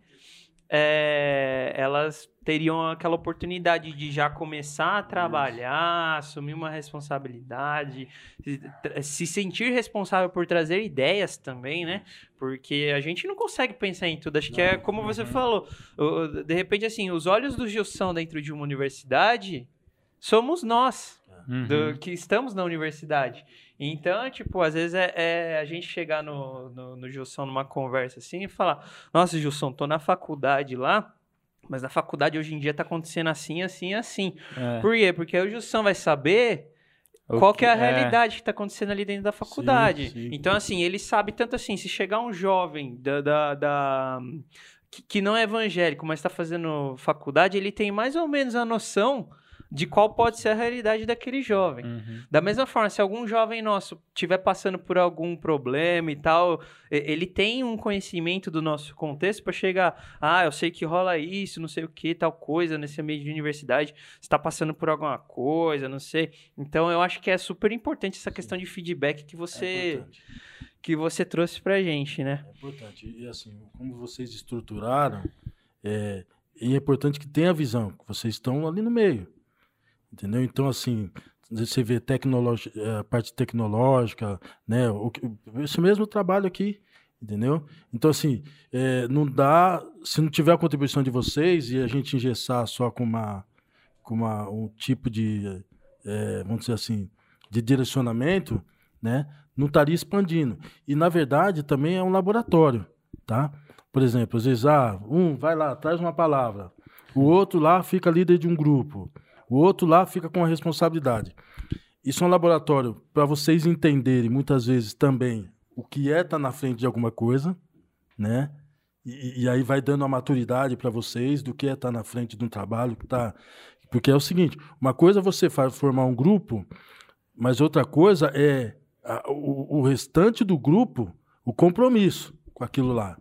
é, elas teriam aquela oportunidade de já começar a trabalhar, assumir uma responsabilidade, se, se sentir responsável por trazer ideias também, né? Porque a gente não consegue pensar em tudo. Acho que é como você Uhum. falou. De repente, assim, os olhos do Gilson dentro de uma universidade somos nós Uhum. do- que estamos na universidade. Então, tipo, às vezes é, é a gente chegar no, no, no Gilson numa conversa assim e falar: Nossa, Gilson, tô na faculdade lá, mas na faculdade hoje em dia tá acontecendo assim, assim, assim. É. Por quê? Porque aí o Gilson vai saber O qual que é a que- realidade que tá acontecendo ali dentro da faculdade. sim. Então, assim, ele sabe tanto assim, se chegar um jovem da. da, da- que, que não é evangélico, mas está fazendo faculdade, ele tem mais ou menos a noção de qual pode ser a realidade daquele jovem. Uhum. Da mesma forma, se algum jovem nosso estiver passando por algum problema e tal, ele tem um conhecimento do nosso contexto para chegar, ah, eu sei que rola isso, não sei o que, tal coisa nesse ambiente de universidade, está passando por alguma coisa, não sei. Então, eu acho que é super importante essa questão de feedback que É você importante. que você trouxe pra gente, né? É importante. E assim, como vocês estruturaram, é, e é importante que tenha visão, que vocês estão ali no meio. Entendeu? Então, assim, você vê eh, a parte tecnológica, né? Esse mesmo trabalho aqui, entendeu? Então, assim, eh, não dá. Se não tiver a contribuição de vocês e a gente engessar só com uma com uma, um tipo de, eh, vamos dizer assim, de direcionamento, né? Não estaria expandindo. E, na verdade, também é um laboratório, tá? Por exemplo, às vezes, ah, um vai lá, traz uma palavra. O outro lá fica líder de um grupo. O outro lá fica com a responsabilidade. Isso é um laboratório para vocês entenderem, muitas vezes, também o que é estar na frente de alguma coisa, né? E, e aí vai dando a maturidade para vocês do que é estar na frente de um trabalho que tá. Porque é o seguinte: uma coisa é você fa- formar um grupo, mas outra coisa é a- o, o restante do grupo, o compromisso com aquilo lá.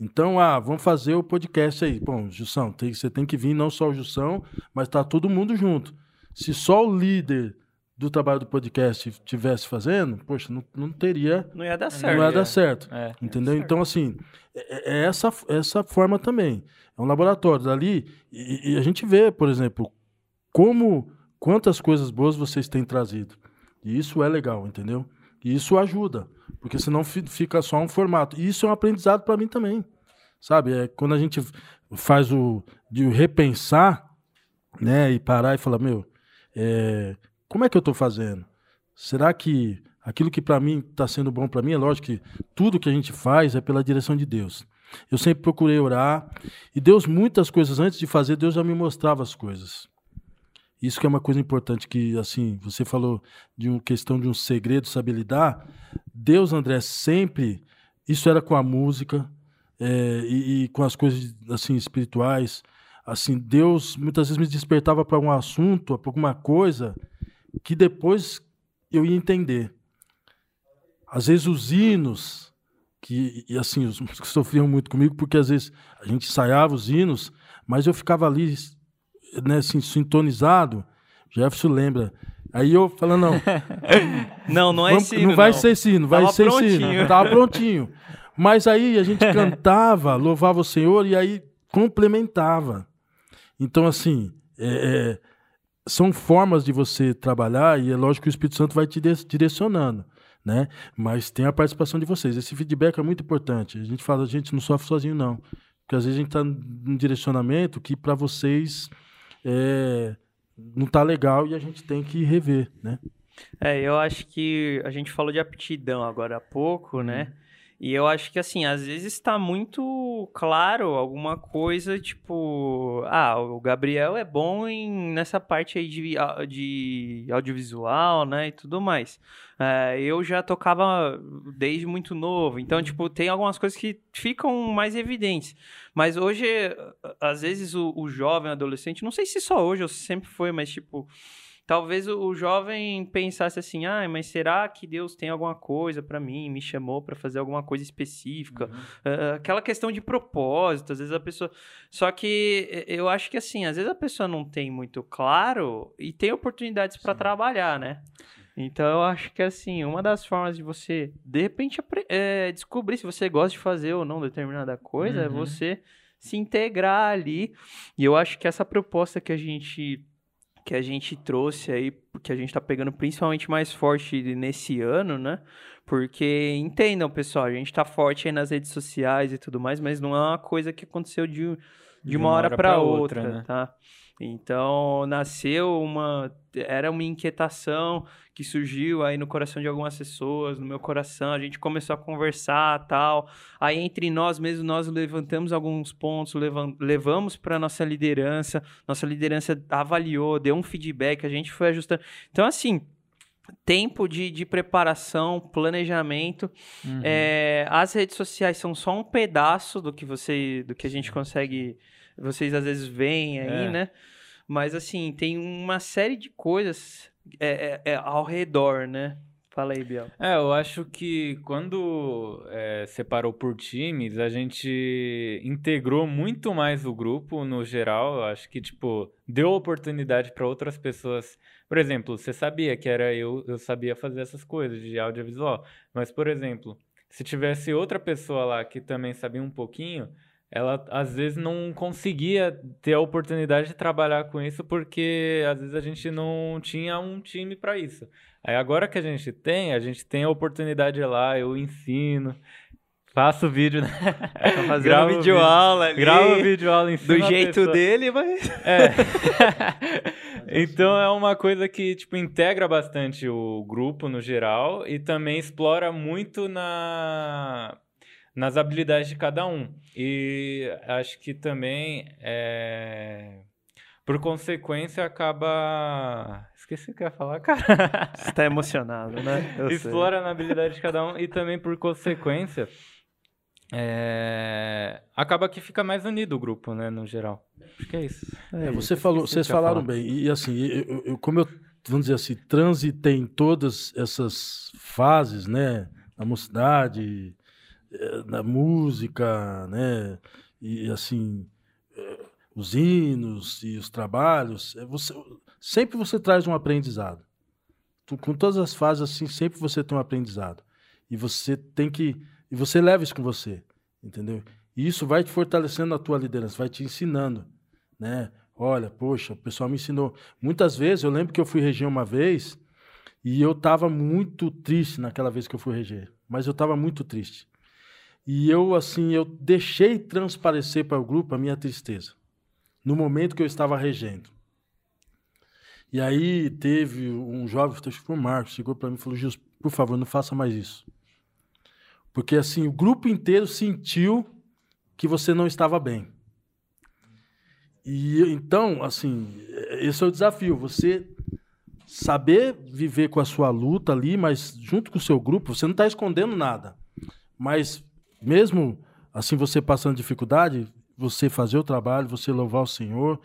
Então, ah, vamos fazer o podcast aí. Bom, Jussão, tem- você tem que vir, não só o Jussão, mas tá todo mundo junto. Se só o líder do trabalho do podcast estivesse fazendo, poxa, não, não teria, Não ia dar não certo. ia dar certo. É. Entendeu? certo. Então, assim, é, é essa, essa forma também. É um laboratório dali. E, e a gente vê, por exemplo, como quantas coisas boas vocês têm trazido. E isso é legal, entendeu? E isso ajuda. Porque senão fi- fica só um formato. E isso é um aprendizado para mim também. Sabe? É quando a gente faz o de repensar, né? E parar e falar, meu, é, como é que eu estou fazendo? Será que aquilo que para mim está sendo bom para mim, é lógico que tudo que a gente faz é pela direção de Deus. Eu sempre procurei orar e Deus muitas coisas antes de fazer, Deus já me mostrava as coisas. Isso que é uma coisa importante que assim, você falou de uma questão de um segredo saber lidar. Deus, André, sempre isso era com a música é, e, e com as coisas assim espirituais. Assim, Deus muitas vezes me despertava para um assunto, para alguma coisa que depois eu ia entender. Às vezes os hinos, que e assim, os músicos sofriam muito comigo, porque às vezes a gente ensaiava os hinos, mas eu ficava ali, né, assim, sintonizado. Jefferson lembra. Aí eu falando, não, Não, não é vamos- esse hino, não vai não. ser esse hino, vai Tava ser prontinho. Tava prontinho. Mas aí a gente cantava, louvava o Senhor e aí complementava. Então, assim, é, é, são formas de você trabalhar e é lógico que o Espírito Santo vai te direcionando, né? Mas tem a participação de vocês. Esse feedback é muito importante. A gente fala, a gente não sofre sozinho, não. Porque às vezes a gente está num direcionamento que para vocês é, não tá legal e a gente tem que rever, né? É, eu acho que a gente falou de aptidão agora há pouco, né? Uhum. E eu acho que, assim, às vezes está muito claro alguma coisa, tipo... Ah, o Gabriel é bom em, nessa parte aí de, de audiovisual, né? E tudo mais. É, eu já tocava desde muito novo. Então, tipo, tem algumas coisas que ficam mais evidentes. Mas hoje, às vezes, o, o jovem, adolescente... Não sei se só hoje ou se sempre foi, mas, tipo... Talvez o, o jovem pensasse assim, ah, mas será que Deus tem alguma coisa pra mim, me chamou pra fazer alguma coisa específica? Ah, aquela questão de propósito, às vezes a pessoa. Só que eu acho que assim, às vezes a pessoa não tem muito claro e tem oportunidades pra trabalhar, né? Então eu acho que assim, uma das formas de você, de repente, eh, descobrir se você gosta de fazer ou não determinada coisa é Uhum. você se integrar ali. E eu acho que essa proposta que a gente que a gente trouxe aí, que a gente tá pegando principalmente mais forte nesse ano, né? Porque entendam, pessoal, a gente tá forte aí nas redes sociais e tudo mais, mas não é uma coisa que aconteceu de, de, uma, hora para outra, né? tá? Então, nasceu uma era uma inquietação que surgiu aí no coração de algumas pessoas, no meu coração, a gente começou a conversar, tal. Aí entre nós mesmos nós levantamos alguns pontos, levamos para nossa liderança, nossa liderança avaliou, deu um feedback, a gente foi ajustando. Então, assim, tempo de, de preparação, planejamento. Uhum. É, as redes sociais são só um pedaço do que você, do que a gente consegue, vocês às vezes veem aí, É. né? Mas assim, tem uma série de coisas é, é, é, ao redor, né? Fala aí, Biel. É, eu acho que quando é, separou por times, a gente integrou muito mais o grupo no geral. Eu acho que, tipo, deu oportunidade para outras pessoas. Por exemplo, você sabia que era eu, eu sabia fazer essas coisas de audiovisual. Mas, por exemplo, se tivesse outra pessoa lá que também sabia um pouquinho, ela às vezes não conseguia ter a oportunidade de trabalhar com isso porque às vezes a gente não tinha um time para isso. Aí agora que a gente tem, a gente tem a oportunidade lá, eu ensino, faço vídeo, né? Tá fazendo Gravo vídeo aula ali, Gravo vídeo aula, ensino do jeito dele, mas É. então é uma coisa que tipo integra bastante o grupo no geral e também explora muito na nas habilidades de cada um. E acho que também é por consequência acaba esqueci o que eu ia falar, cara. você tá emocionado, né? Eu sei. explora na habilidade de cada um e também por consequência é, acaba que fica mais unido o grupo, né, no geral. Acho que é isso. É, você falou, vocês falaram falar. bem. E assim, eu, eu- como eu, vamos dizer assim, transitei em todas essas fases, né? Na mocidade, na música, né? E assim, eh, os hinos e os trabalhos, eh, você, sempre você traz um aprendizado. Com todas as fases, assim, sempre você tem um aprendizado. E você tem que. E você leva isso com você, entendeu? E isso vai te fortalecendo na tua liderança, vai te ensinando, né? Olha, poxa, o pessoal me ensinou. Muitas vezes, eu lembro que eu fui reger uma vez e eu estava muito triste naquela vez que eu fui reger. Mas eu estava muito triste. E eu, assim, eu deixei transparecer para o grupo a minha tristeza. No momento que eu estava regendo. E aí teve um jovem, acho que foi o Marcos, chegou para mim e falou, Gils, por favor, não faça mais isso. Porque assim, o grupo inteiro sentiu que você não estava bem. E então, assim, esse é o desafio, você saber viver com a sua luta ali, mas junto com o seu grupo, você não está escondendo nada. Mas mesmo assim você passando dificuldade, você fazer o trabalho, você louvar o Senhor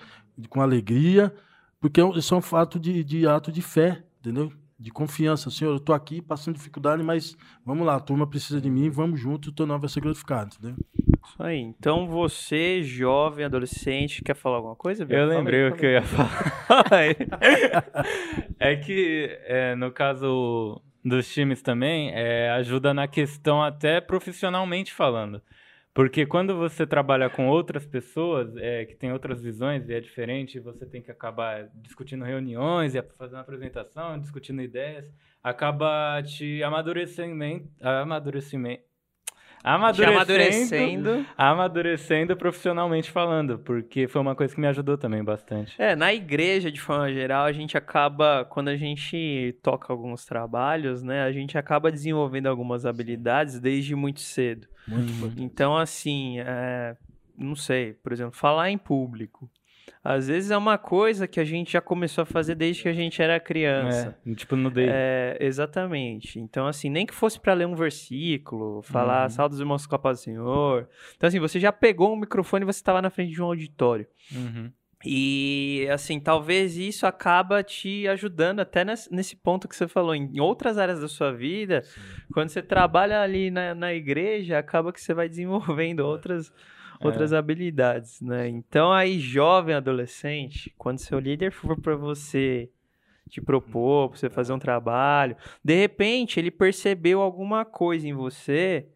com alegria, porque é isso é um fato de, de ato de fé, entendeu? De confiança. Senhor, eu estou aqui passando dificuldade, mas vamos lá, a turma precisa de mim, vamos junto, o teu nome vai ser glorificado, entendeu? Isso aí. Então você, jovem, adolescente, quer falar alguma coisa? Biel? Eu lembrei o que eu aí. ia falar. é que, é, no caso dos times também, é, ajuda na questão até profissionalmente falando. Porque quando você trabalha com outras pessoas é, que têm outras visões e é diferente, você tem que acabar discutindo reuniões e fazendo apresentação, discutindo ideias, acaba te amadurecimento, amadurecimento, Amadurecendo, amadurecendo. amadurecendo profissionalmente falando, porque foi uma coisa que me ajudou também bastante. É, na igreja, de forma geral, a gente acaba, quando a gente toca alguns trabalhos, né, a gente acaba desenvolvendo algumas habilidades desde muito cedo. Muito importante. Então, assim, é, não sei, por exemplo, falar em público. Às vezes é uma coisa que a gente já começou a fazer desde que a gente era criança. É, tipo no day. É, exatamente. Então, assim, nem que fosse para ler um versículo, falar Uhum. salve dos irmãos com a paz do Senhor. Então, assim, você já pegou um microfone e você estava na frente de um auditório. Uhum. E, assim, talvez isso acaba te ajudando até nesse, ponto que você falou, em outras áreas da sua vida. Quando você trabalha ali na, na igreja, acaba que você vai desenvolvendo outras, outras habilidades, né? Então, aí, jovem, adolescente, quando seu líder for para você te propor, pra você fazer um trabalho, de repente ele percebeu alguma coisa em você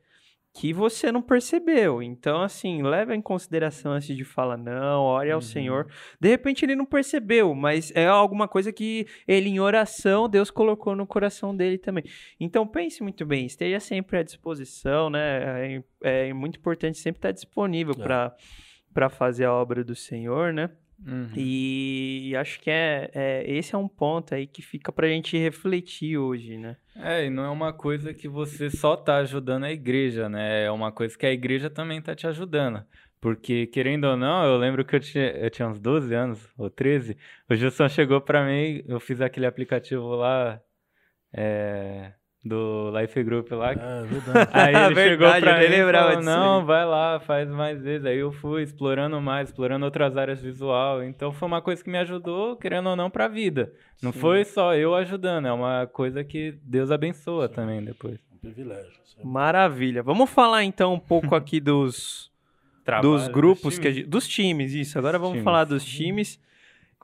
que você não percebeu. Então, assim, leva em consideração antes de falar não, ore ao Uhum. Senhor. De repente ele não percebeu, mas é alguma coisa que ele, em oração, Deus colocou no coração dele também. Então, pense muito bem, esteja sempre à disposição, né? É, é muito importante sempre estar disponível É. para para fazer a obra do Senhor, né? Uhum. E acho que é, é esse é um ponto aí que fica pra gente refletir hoje, né? É, e não é uma coisa que você só tá ajudando a igreja, né? É uma coisa que a igreja também tá te ajudando. Porque, querendo ou não, eu lembro que eu tinha, eu tinha uns 12 anos, ou 13, o Gilson chegou pra mim, eu fiz aquele aplicativo lá, é, do Life Group lá, que É verdade. Aí ele Verdade, chegou pra eu mim lembrava falou, disso não, aí." vai lá, faz mais vezes. Aí eu fui explorando mais, explorando outras áreas visual. Então foi uma coisa que me ajudou, querendo ou não, pra vida. Não Sim. foi só eu ajudando, é uma coisa que Deus abençoa também depois. Um privilégio. Isso é Maravilha. Vamos falar então um pouco aqui dos, Trabalho dos grupos, time. que a gente- dos times, isso. Agora vamos Times. falar dos times.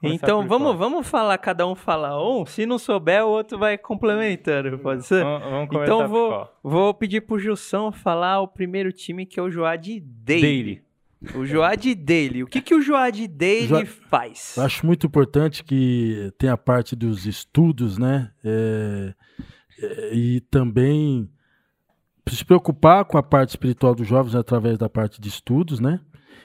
Então vamos, qual? vamos falar, cada um falar um. Se não souber, o outro vai complementando, pode ser? Vamos, vamos começar Então vou, qual? vou pedir pro Gilson falar o primeiro time que é o Joad Daily. Daily. O Joad Daily. O que, que o Joad Daily Jo- faz? Eu acho muito importante que tem a parte dos estudos, né? É, é, e também se preocupar com a parte espiritual dos jovens através da parte de estudos, né?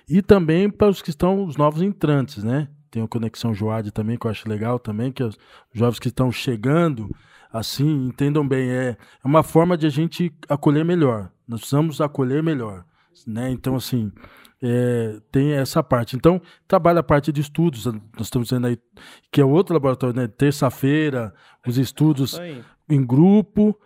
E também para os que estão os novos entrantes, né? Tem a Conexão Joad também, que eu acho legal também, que os jovens que estão chegando, assim, entendam bem, é, é uma forma de a gente acolher melhor. Nós precisamos acolher melhor, né? Então, assim, é, tem essa parte. Então, trabalha a parte de estudos. Nós estamos vendo aí que é outro laboratório, né? Terça-feira, os estudos aí. em grupo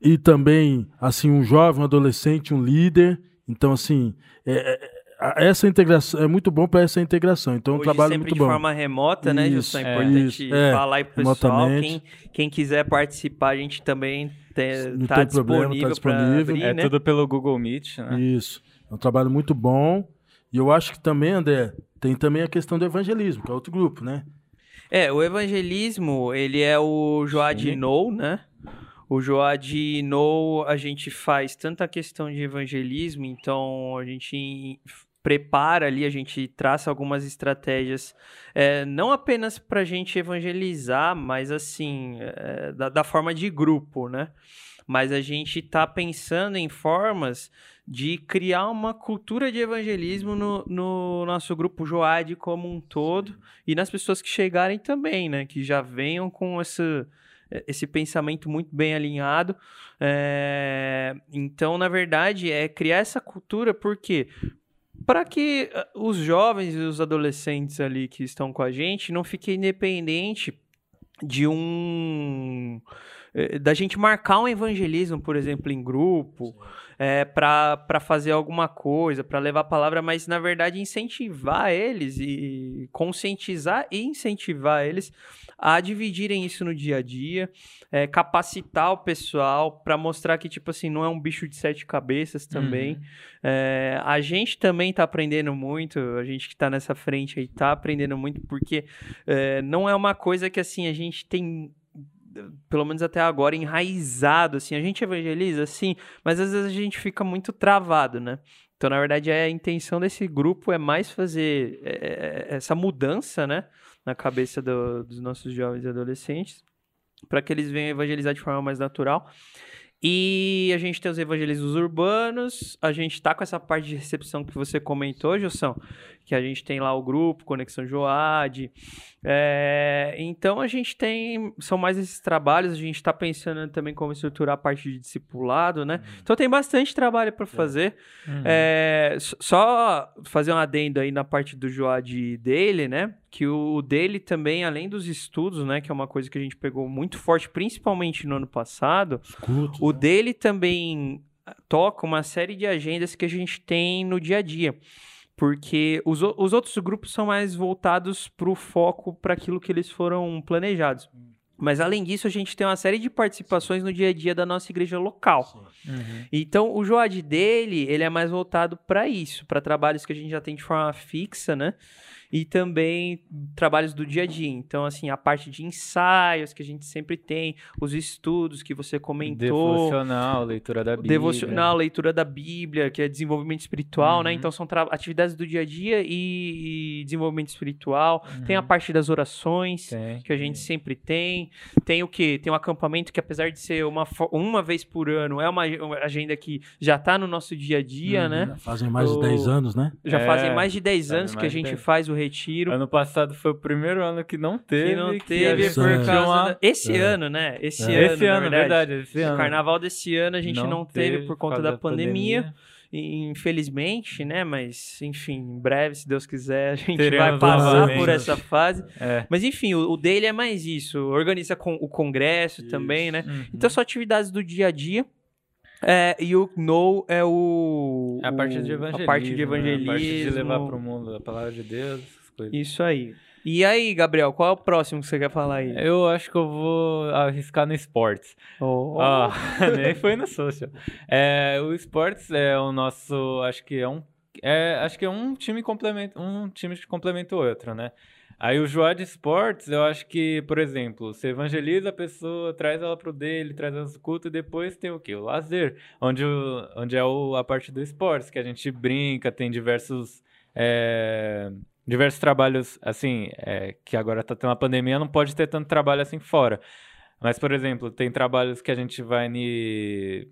e também, assim, um jovem, um adolescente, um líder. Então, assim, é- é- essa integração é muito bom para essa integração. Então, é um Hoje trabalho sempre muito de bom. forma remota, né, Isso, Gilson? É é, importante isso, é, falar aí pro pessoal. Quem, quem quiser participar, a gente também te, Não tá, tem problema, tá disponível disponível. abrir, É né? tudo pelo Google Meet, né? Isso. É um trabalho muito bom. E eu acho que também, André, tem também a questão do evangelismo, que é outro grupo, né? É, o evangelismo, ele é o Joad Sim. No, né? O Joad No, a gente faz tanta questão de evangelismo, então a gente prepara ali, a gente traça algumas estratégias, é, não apenas para a gente evangelizar, mas assim, é, da, da forma de grupo, né? Mas a gente tá pensando em formas de criar uma cultura de evangelismo no, no nosso grupo Joad como um todo e nas pessoas que chegarem também, né? Que já venham com esse, esse pensamento muito bem alinhado. É, Então, na verdade, é criar essa cultura, por quê? Para que ah, os jovens e os adolescentes ali que estão com a gente não fiquem independente de um eh, da gente marcar um evangelismo, por exemplo, em grupo, é, para fazer alguma coisa, para levar a palavra, mas na verdade incentivar eles e conscientizar e incentivar eles a dividirem isso no dia a dia, é, capacitar o pessoal para mostrar que, tipo assim, não é um bicho de sete cabeças também. Uhum. É, a gente também tá aprendendo muito, a gente que tá nessa frente aí tá aprendendo muito, porque é, não é uma coisa que, assim, a gente tem pelo menos até agora, enraizado, assim, a gente evangeliza, sim, mas às vezes a gente fica muito travado, né? Então, na verdade, a intenção desse grupo é mais fazer é, essa mudança, né, na cabeça do- dos nossos jovens e adolescentes, para que eles venham evangelizar de forma mais natural. E a gente tem os evangelismos urbanos, a gente tá com essa parte de recepção que você comentou, Gilson, que a gente tem lá o grupo Conexão Joad. É, então a gente tem, são mais esses trabalhos, a gente está pensando também como estruturar a parte de discipulado, né? Uhum. Então tem bastante trabalho para fazer. Uhum. É, só fazer um adendo aí na parte do Joad dele, né? Que o dele também, além dos estudos, né? Que é uma coisa que a gente pegou muito forte, principalmente no ano passado, Escuto, o né? dele também toca uma série de agendas que a gente tem no dia a dia porque os, os outros grupos são mais voltados para o foco para aquilo que eles foram planejados. Mas além disso, a gente tem uma série de participações no dia a dia da nossa igreja local. Uhum. Então, o Joad dele, ele é mais voltado para isso, para trabalhos que a gente já tem de forma fixa, né? E também trabalhos do dia a dia. Então, assim, a parte de ensaios que a gente sempre tem, os estudos que você comentou. Devocional, leitura da Bíblia. Devocional, leitura da Bíblia, que é desenvolvimento espiritual, né? uhum. né? Então, são atividades do dia a dia e, e desenvolvimento espiritual. Uhum. Tem a parte das orações, tem, que a gente tem. sempre tem. Tem o quê? Tem um acampamento que, apesar de ser uma, uma vez por ano, é uma, uma agenda que já está no nosso dia a dia, uhum. né? Já fazem mais o... de 10 anos, né? Já é, fazem mais de 10 anos que a gente faz o retiro. Ano passado foi o primeiro ano que não teve. Que não teve que por causa da... Esse é. ano, né? Esse é. ano, Esse ano, verdade. verdade esse ano. O carnaval desse ano a gente não, não teve, por conta da, da pandemia. pandemia. Infelizmente, né? Mas, enfim, em breve, se Deus quiser, a gente Teremos vai passar por essa fase. É. Mas, enfim, o, o, dele é mais isso. Organiza com, o congresso isso. também, né? Uhum. Então, são atividades do dia a dia. É, e o No é o. É a parte de evangelismo. A parte de evangelismo. Né? A parte de levar para o mundo a palavra de Deus, coisas. Isso aí. E aí, Gabriel, qual é o próximo que você quer falar aí? Eu acho que eu vou arriscar no esportes. Oh. Ah, nem foi no social. É, o esportes é o nosso, acho que é um, é, acho que é um time complemento, um time que complementa o outro, né? Aí o Joá de Esportes, eu acho que, por exemplo, você evangeliza a pessoa, traz ela pro dele, traz ela pro culto, e depois tem o quê? O lazer, onde, o, onde é o, a parte do esportes, que a gente brinca, tem diversos... É, diversos trabalhos, assim, é, que agora tá tendo a pandemia, não pode ter tanto trabalho assim fora. Mas, por exemplo, tem trabalhos que a gente vai ni,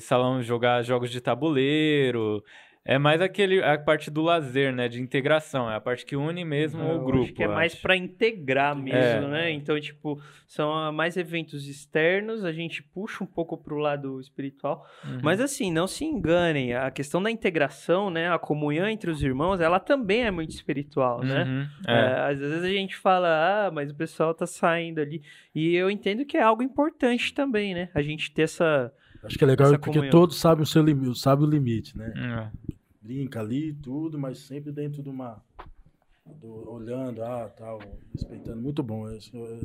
salão jogar jogos de tabuleiro, é mais aquele, a parte do lazer, né? De integração. É a parte que une mesmo eu o grupo. Acho que é mais para integrar mesmo, é. né? Então, tipo, são mais eventos externos, a gente puxa um pouco pro lado espiritual. Uhum. Mas assim, não se enganem, a questão da integração, né? A comunhão entre os irmãos, ela também é muito espiritual, né? Uhum. É. É, às vezes a gente fala, ah, mas o pessoal tá saindo ali. E eu entendo que é algo importante também, né? A gente ter essa. Acho que é legal porque comunhão. todos sabem o seu limite, sabem o limite, né? É brinca ali tudo, mas sempre dentro de uma. Do, olhando, ah, tal, respeitando. Muito bom. É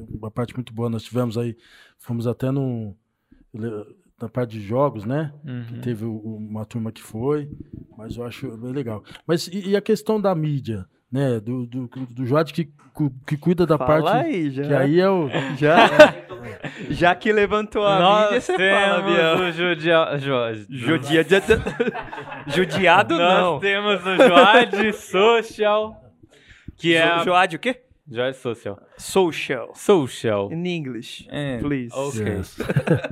uma parte muito boa. Nós tivemos aí, fomos até no. Na parte de jogos, né? Uhum. Que teve uma turma que foi, mas eu acho bem legal. Mas e, e a questão da mídia? né, do, do, do que, que cuida da fala parte. Aí, já. Que aí é o. Já, já que levantou a Nós mídia, você fala, Biel. o judia, jo, judia, judiado, Nós não. Nós temos o Joad Social, que é. O Joad o quê? Joy social. Social. Social. In English, And, please. Okay. Yes.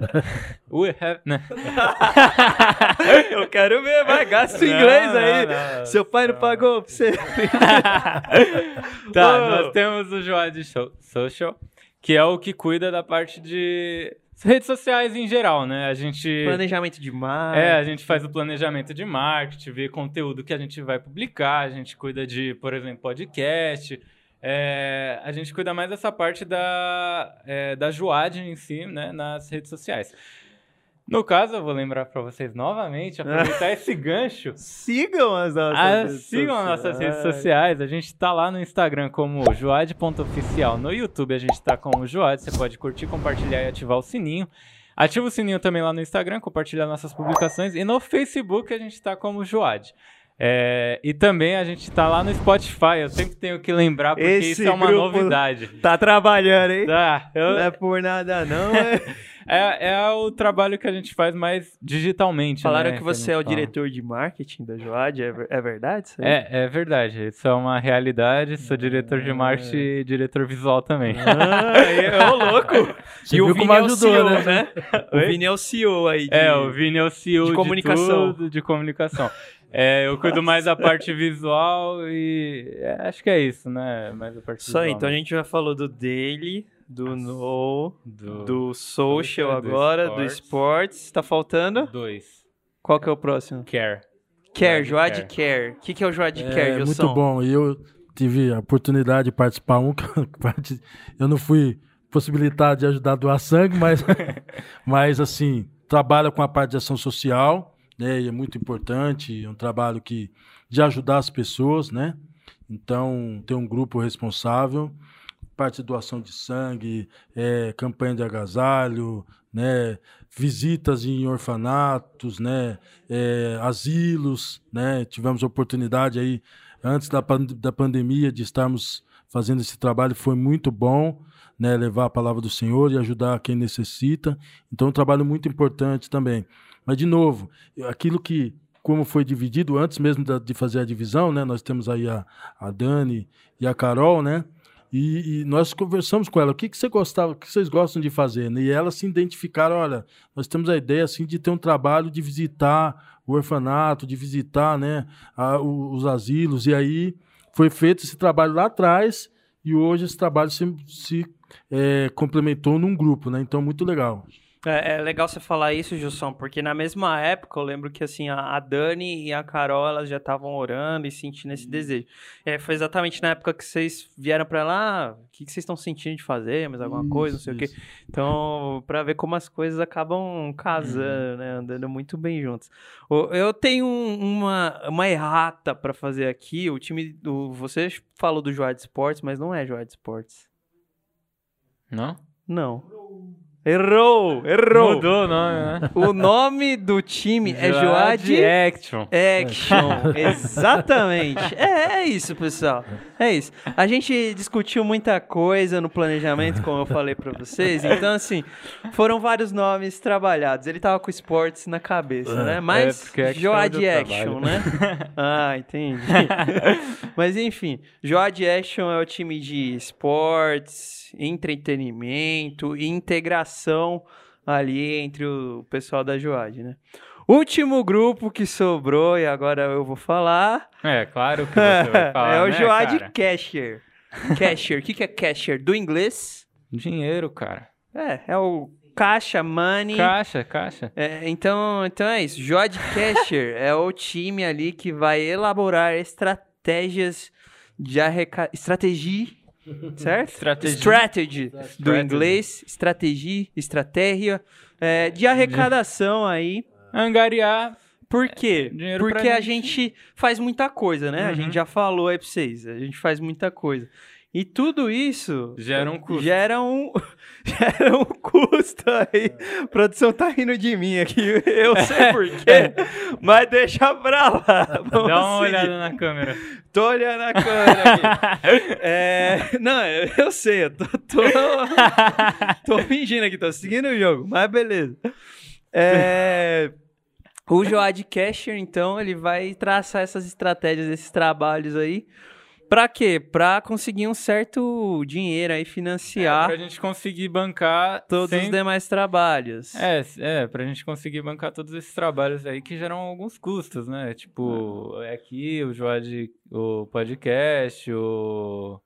We have... Né? Eu quero ver, vai, gasta o inglês aí. Não, não, Seu pai não, pagou pra você. tá, oh. nós temos o Joy de Social, que é o que cuida da parte de redes sociais em geral, né? A gente planejamento de marketing. É, a gente faz o planejamento de marketing, vê conteúdo que a gente vai publicar, a gente cuida de, por exemplo, podcast, é, a gente cuida mais dessa parte da, é, da Joad em si, né, nas redes sociais. No caso, eu vou lembrar para vocês novamente, aproveitar esse gancho. Sigam as nossas ah, redes Sigam sociais. nossas redes sociais. A gente está lá no Instagram como joad.oficial. No YouTube a gente está como Joad. Você pode curtir, compartilhar e ativar o sininho. Ativa o sininho também lá no Instagram, compartilhar nossas publicações. E no Facebook a gente está como Joad. É, e também a gente tá lá no Spotify, eu sempre tenho que lembrar, porque Esse isso é uma novidade. Tá trabalhando, hein? Tá. Eu... Não é por nada, não. É... É, é o trabalho que a gente faz mais digitalmente. Falaram né, que você gente é o fala. diretor de marketing da Joad, é, é verdade isso aí? É, é verdade. Isso é uma realidade. Sou diretor de marketing e diretor visual também. Ah, é, ô louco! Você e o Vini como é o ajudou, CEO, né? né? O Oi? Vini é o CEO aí. de- É, o Vini é o CEO de de comunicação. tudo, de comunicação. É, eu cuido mais da parte visual e é, acho que é isso, né? Mais a parte Isso aí, visual então a gente já falou do daily, do no, do, do social do agora, do sports. esportes. Tá faltando? dois. Qual que é o próximo? Care. Care, Joad Joad Care. O que, que é o Joad Care, É Gilson? muito bom. E eu tive a oportunidade de participar um eu não fui possibilitado de ajudar a doar sangue, mas, mas assim, trabalha com a parte de ação social, né? E é muito importante, é um trabalho que de ajudar as pessoas, né? Então, tem um grupo responsável, parte de doação de sangue, é, campanha de agasalho, né? Visitas em orfanatos, né? É, asilos, né? Tivemos oportunidade aí antes da, da pandemia de estarmos fazendo esse trabalho, foi muito bom, né? Levar a palavra do Senhor e ajudar quem necessita. Então, um trabalho muito importante também. Mas, de novo, aquilo que, como foi dividido antes mesmo da- de fazer a divisão, né? Nós temos aí a, a Dani e a Carol, né? E, e nós conversamos com ela, o que, que você gostava, o que vocês gostam de fazer? E elas se identificaram, olha, nós temos a ideia assim de ter um trabalho de visitar o orfanato, de visitar, né, a- os asilos. E aí foi feito esse trabalho lá atrás e hoje esse trabalho se, se é, complementou num grupo, né? Então muito legal. É, é legal você falar isso, Gilson, porque na mesma época eu lembro que assim, a, Dani e a Carol elas já estavam orando e sentindo esse desejo. É, foi exatamente na época que vocês vieram pra lá, ah, o que, que vocês estão sentindo de fazer, mais alguma coisa, não sei o quê. Isso. Então, pra ver como as coisas acabam casando, né? Andando muito bem juntos. O- Eu tenho um- uma, uma errata pra fazer aqui. O time do. Você falou do Joad Sports, mas não é Joad Sports. Não? Não. Errou! Errou! Mudou o nome, né? O nome do time é Joad Action. Action. Exatamente. É, é isso, pessoal. É isso. A gente discutiu muita coisa no planejamento, como eu falei pra vocês. Então, assim, foram vários nomes trabalhados. Ele tava com esportes na cabeça, né? Mas porque Action Joad é do Action, né? Ah, entendi. Mas enfim, Joad Action é o time de esportes, entretenimento e integração ali entre o pessoal da Joad, né? Último grupo que sobrou, e agora eu vou falar, É, claro que você vai falar, é o né, Joad cara? Cashier. Cashier, o que, que é cashier? Do inglês? Dinheiro, cara. É, é o caixa, money. Caixa, caixa. É, então, então é isso. Jod Casher é o time ali que vai elaborar estratégias de arrecadação. Estratégia, certo? Strategy. Strategy, do inglês. Estratégia, estratégia. é, de arrecadação aí. Angariar. Por quê? Dinheiro Porque a gente faz muita coisa, né? A Uhum. gente já falou aí pra vocês. A gente faz muita coisa. E tudo isso Gera um custo. Gera um, gera um custo aí. A produção tá rindo de mim aqui. Eu sei por quê, mas deixa pra lá. Vamos Dá uma seguir. olhada na câmera. Tô olhando a câmera aqui. É, não, eu, eu sei, eu tô, tô, tô fingindo aqui, tô seguindo o jogo, mas beleza. É, o Joad Casher, então, ele vai traçar essas estratégias, esses trabalhos aí. Pra quê? Pra conseguir um certo dinheiro aí, financiar pra gente conseguir bancar todos sem... os demais trabalhos. É, é, pra gente conseguir bancar todos esses trabalhos aí que geram alguns custos, né? Tipo, é aqui, o Joad, o podcast, o...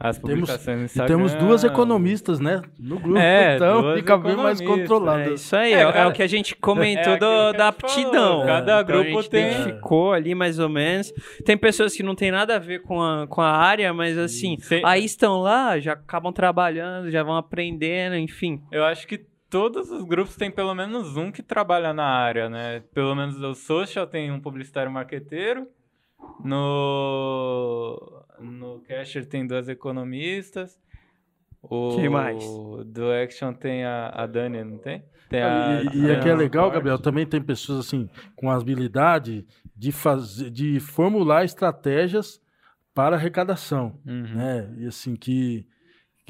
as Temos- publicações E Instagram. temos duas economistas, né? No grupo, É, então fica bem mais controlado. É isso aí, É, é, é o que a gente comentou É do- da aptidão. cada Então, a grupo gente tem- identificou ali mais ou menos. Tem pessoas que não tem nada a ver com a, com a área, mas assim, Sim. aí estão lá, já acabam trabalhando, já vão aprendendo, enfim. Eu acho que todos os grupos têm pelo menos um que trabalha na área, né? Pelo menos o social tem um publicitário marqueteiro. No, no Casher tem duas economistas. O Que mais? do Action tem a, a Dani, não tem? Tem a, E, e aqui é a legal. Gabriel, também tem pessoas assim com a habilidade de fazer, de formular estratégias para arrecadação, Uhum. né? E assim que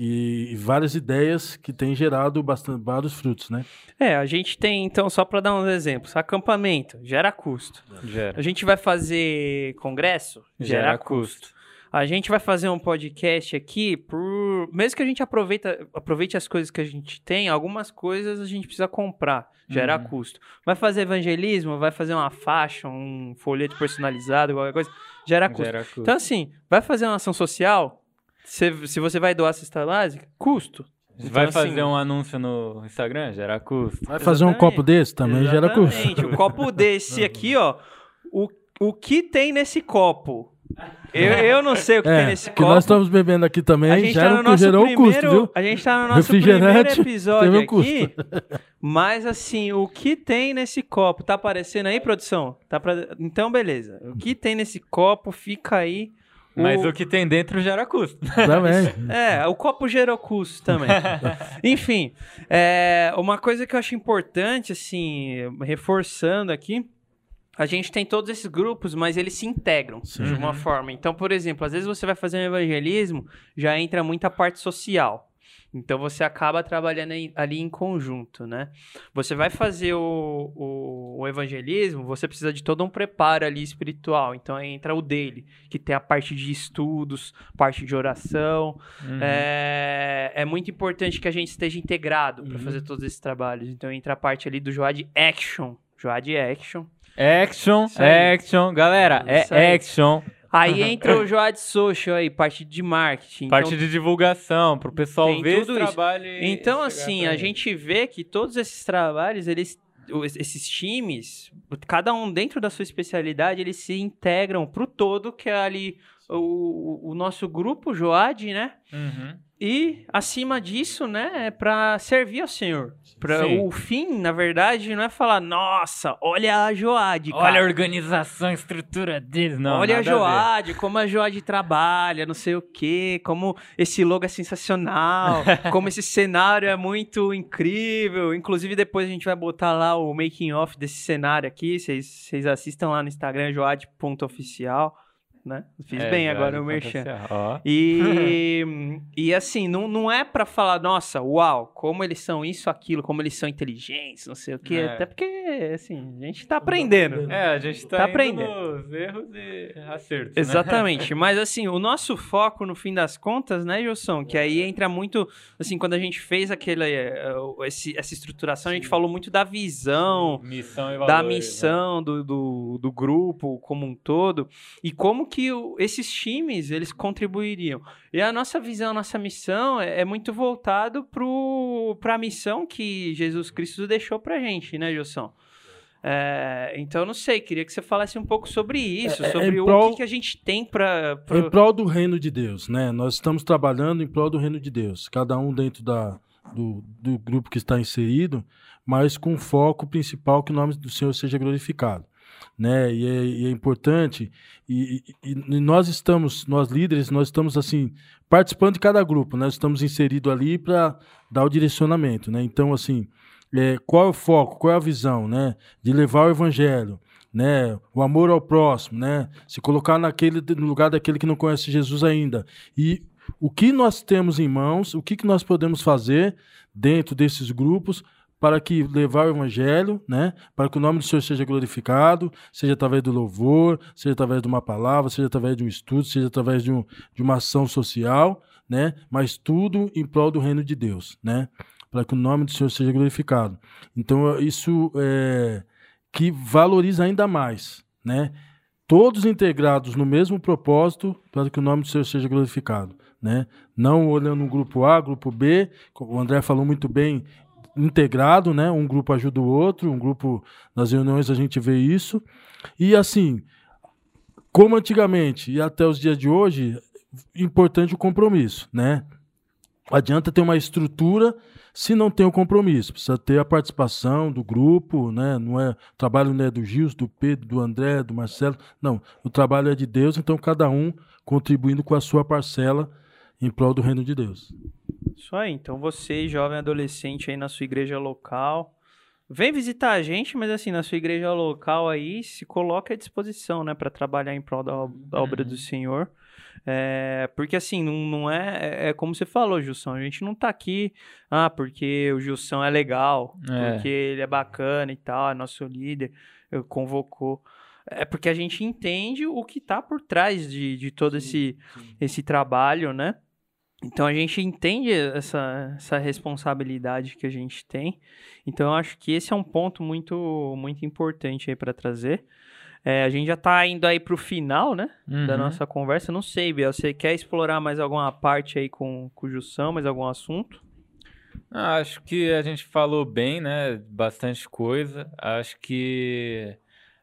e várias ideias que têm gerado bastante, vários frutos, né? É, a gente tem, então, só para dar uns exemplos, acampamento gera custo. Gera. A gente vai fazer congresso gera, Gera custo. custo. A gente vai fazer um podcast aqui por. Mesmo que a gente aproveita, aproveite as coisas que a gente tem, algumas coisas a gente precisa comprar, gera Uhum. custo. Vai fazer evangelismo, vai fazer uma faixa, um folheto personalizado, qualquer coisa, gera custo. Gera custo. Então, assim, vai fazer uma ação social, se, se você vai doar cesta básica, custo. Vai Então, assim, fazer um anúncio no Instagram? Gera custo. Vai fazer um Exatamente. copo desse também gera custo. Exatamente. O copo desse aqui, ó. O, o que tem nesse copo? Eu, eu não sei o que tem É, nesse que copo. nós estamos bebendo aqui a também, gente gera tá um no nosso gerou um primeiro, custo, viu? A gente tá no nosso primeiro Refrigerante episódio um aqui. Mas assim, o que tem nesse copo? Tá aparecendo aí, produção? Tá pra... Então, beleza. O que tem nesse copo fica aí. Mas o que tem dentro gera custo. Também. É, o copo gerou custo também. Enfim, é, uma coisa que eu acho importante, assim, reforçando aqui, a gente tem todos esses grupos, mas eles se integram Sim. de uma forma. Então, por exemplo, às vezes você vai fazer um evangelismo, já entra muita parte social. Então você acaba trabalhando em- ali em conjunto, né? Você vai fazer o, o, o evangelismo, você precisa de todo um preparo ali espiritual. Então aí entra o dele, que tem a parte de estudos, parte de oração, Uhum. é, é muito importante que a gente esteja integrado para Uhum. fazer todos esses trabalhos. Então entra a parte ali do Joad Action. Joad Action. Action, action. Galera, Isso aí. é action. Aí entra o Joad Social aí, parte de marketing. Parte então, de divulgação, pro pessoal tem ver esse tudo isso. trabalho e então chegar assim, pra a ele. gente vê que todos esses trabalhos, eles o- esses times, cada um dentro da sua especialidade, eles se integram pro todo, que é ali o, o nosso grupo Joad, né? Uhum. E acima disso, né, é para servir ao Senhor. Sim. o fim, na verdade, não é falar, nossa, olha a Joad, cara. Olha a organização, a estrutura deles. Não, olha a nada ver. Joad, como a Joad trabalha, não sei o quê, como esse logo é sensacional, como esse cenário é muito incrível. Inclusive, depois a gente vai botar lá o making off desse cenário aqui. Vocês vocês assistam lá no Instagram, joad.oficial. Né? Fiz É, bem já agora o merchan. Ó. E, e assim, não, não é pra falar, nossa, uau, como eles são isso, aquilo, como eles são inteligentes, não sei o quê. É. Até porque, assim, a gente tá aprendendo. É, a gente tá, Tá indo aprendendo. nos erros e acertos. né? Exatamente. Mas assim, o nosso foco, no fim das contas, né, Gilson? Que aí entra muito. Assim, quando a gente fez aquele, eh, esse- essa estruturação, a gente falou muito da visão, Missão e da valores, né? missão do, do, do grupo como um todo e como que o- esses times eles contribuiriam. E a nossa visão, a nossa missão é, é muito voltado para a missão que Jesus Cristo deixou para gente, né, Gilson? É, então, não sei, queria que você falasse um pouco sobre isso, É, é, sobre em o prol- que, que a gente tem para. Em prol do reino de Deus, né? Nós estamos trabalhando em prol do reino de Deus, cada um dentro da, do, do grupo que está inserido, mas com foco principal que o nome do Senhor seja glorificado, né? E é, e é importante e, e- e nós estamos, nós líderes, nós estamos assim participando de cada grupo, nós estamos inseridos ali para dar o direcionamento, né? Então assim, é, qual é o foco, qual é a visão, né? De levar o evangelho, né? O amor ao próximo, né? Se colocar naquele no lugar daquele que não conhece Jesus ainda. E o que nós temos em mãos, o que, que nós podemos fazer dentro desses grupos para que levar o evangelho, né? Para que o nome do Senhor seja glorificado, seja através do louvor, seja através de uma palavra, seja através de um estudo, seja através de, um, de uma ação social, né? Mas tudo em prol do reino de Deus, né? Para que o nome do Senhor seja glorificado. Então isso é que valoriza ainda mais, né? Todos integrados no mesmo propósito para que o nome do Senhor seja glorificado, né? Não olhando um grupo A, grupo B, o André falou muito bem, integrado, né? Um grupo ajuda o outro, um grupo nas reuniões a gente vê isso. E assim, como antigamente e até os dias de hoje, importante o compromisso, né? Adianta ter uma estrutura se não tem o compromisso. Precisa ter a participação do grupo, né? Não é, o trabalho não é do Gils, do Pedro, do André, do Marcelo. Não, o trabalho é de Deus, então cada um contribuindo com a sua parcela em prol do reino de Deus. Isso aí. Então, você, jovem adolescente aí na sua igreja local, vem visitar a gente, mas assim, na sua igreja local aí, se coloca à disposição, né, para trabalhar em prol da, da obra do Senhor. É, porque assim, não, não é, é. É como você falou, Gilson. A gente não tá aqui, ah, porque o Gilson é legal, É. porque ele é bacana e tal, é nosso líder, eu convocou. É porque a gente entende o que tá por trás de, de todo esse, esse trabalho, né? Então a gente entende essa, essa responsabilidade que a gente tem. Então eu acho que esse é um ponto muito, muito importante aí para trazer. É, a gente já tá indo aí pro final, né? Da Uhum. nossa conversa. Não sei, Biel, você quer explorar mais alguma parte aí com, com o Jussão, mais algum assunto? Ah, acho que a gente falou bem, né? Bastante coisa. Acho que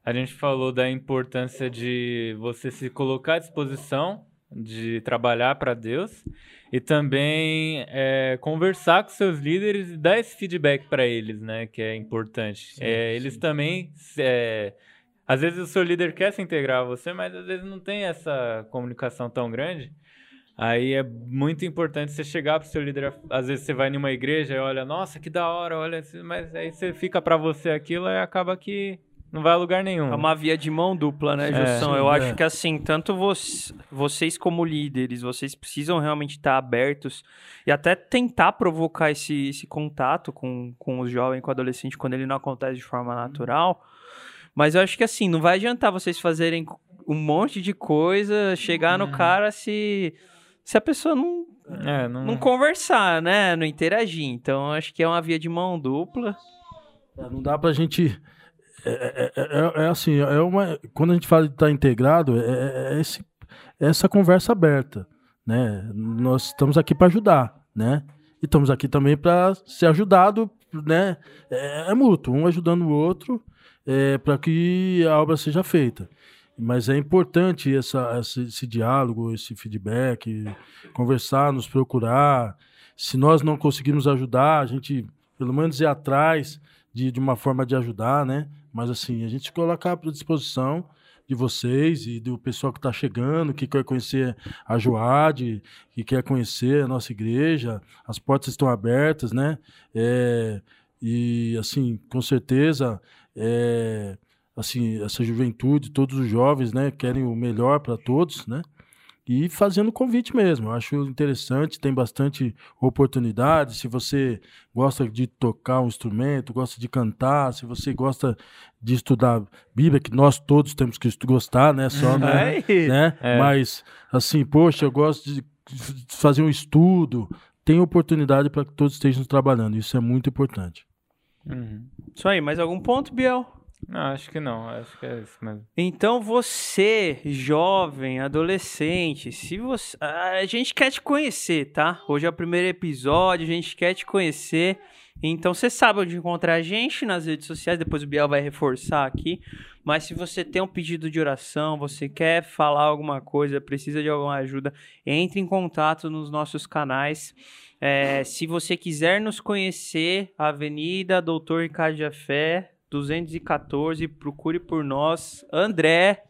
a gente falou da importância de você se colocar à disposição de trabalhar para Deus e também é, conversar com seus líderes e dar esse feedback para eles, né? Que é importante. Sim, É, eles sim. também, é, às vezes o seu líder quer se integrar a você, mas às vezes não tem essa comunicação tão grande. Aí é muito importante você chegar pro seu líder. Às vezes você vai numa igreja e olha, nossa, que da hora, olha, mas aí você fica pra você aquilo e acaba que não vai a lugar nenhum. É uma via de mão dupla, né, É. Jussão? Sim, Eu é. acho que assim, tanto vos- vocês como líderes, vocês precisam realmente estar abertos e até tentar provocar esse, esse contato com, com o jovem, com o adolescente, quando ele não acontece de forma natural. Mas eu acho que assim, não vai adiantar vocês fazerem um monte de coisa, chegar no Uhum. cara se, se a pessoa não, É, não, não conversar, né? Não interagir. Então, eu acho que é uma via de mão dupla. É, Não dá pra gente. É, é- é- é assim, é uma, quando a gente fala de estar integrado, é, é- é esse- é essa conversa aberta. Né? Nós estamos aqui para ajudar, né? E estamos aqui também para ser ajudado, né? É, é mútuo, um ajudando o outro é, para que a obra seja feita. Mas é importante essa, esse diálogo, esse feedback, conversar, nos procurar. Se nós não conseguirmos ajudar, a gente pelo menos ir atrás de, de uma forma de ajudar, né? Mas assim, a gente se coloca à disposição de vocês e do pessoal que está chegando, que quer conhecer a Joade, que quer conhecer a nossa igreja, as portas estão abertas, né? É, e assim, com certeza, é, assim, essa juventude, todos os jovens, né, querem o melhor para todos, né? E fazendo convite mesmo, eu acho interessante, tem bastante oportunidade. Se você gosta de tocar um instrumento, gosta de cantar, se você gosta de estudar Bíblia, que nós todos temos que gostar, né? Só, né? É. né? É. Mas, assim, poxa, eu gosto de fazer um estudo. Tem oportunidade para que todos estejam trabalhando. Isso é muito importante. Uhum. Isso aí, mais algum ponto, Biel? Não, acho que não. Acho que é isso mesmo. Então você, jovem, adolescente, se você, a gente quer te conhecer, tá? Hoje é o primeiro episódio, a gente quer te conhecer. Então você sabe onde encontrar a gente nas redes sociais, depois o Biel vai reforçar aqui. Mas se você tem um pedido de oração, você quer falar alguma coisa, precisa de alguma ajuda, entre em contato nos nossos canais. É, se você quiser nos conhecer, Avenida Doutor Ricardo Jafé, 214, procure por nós. André,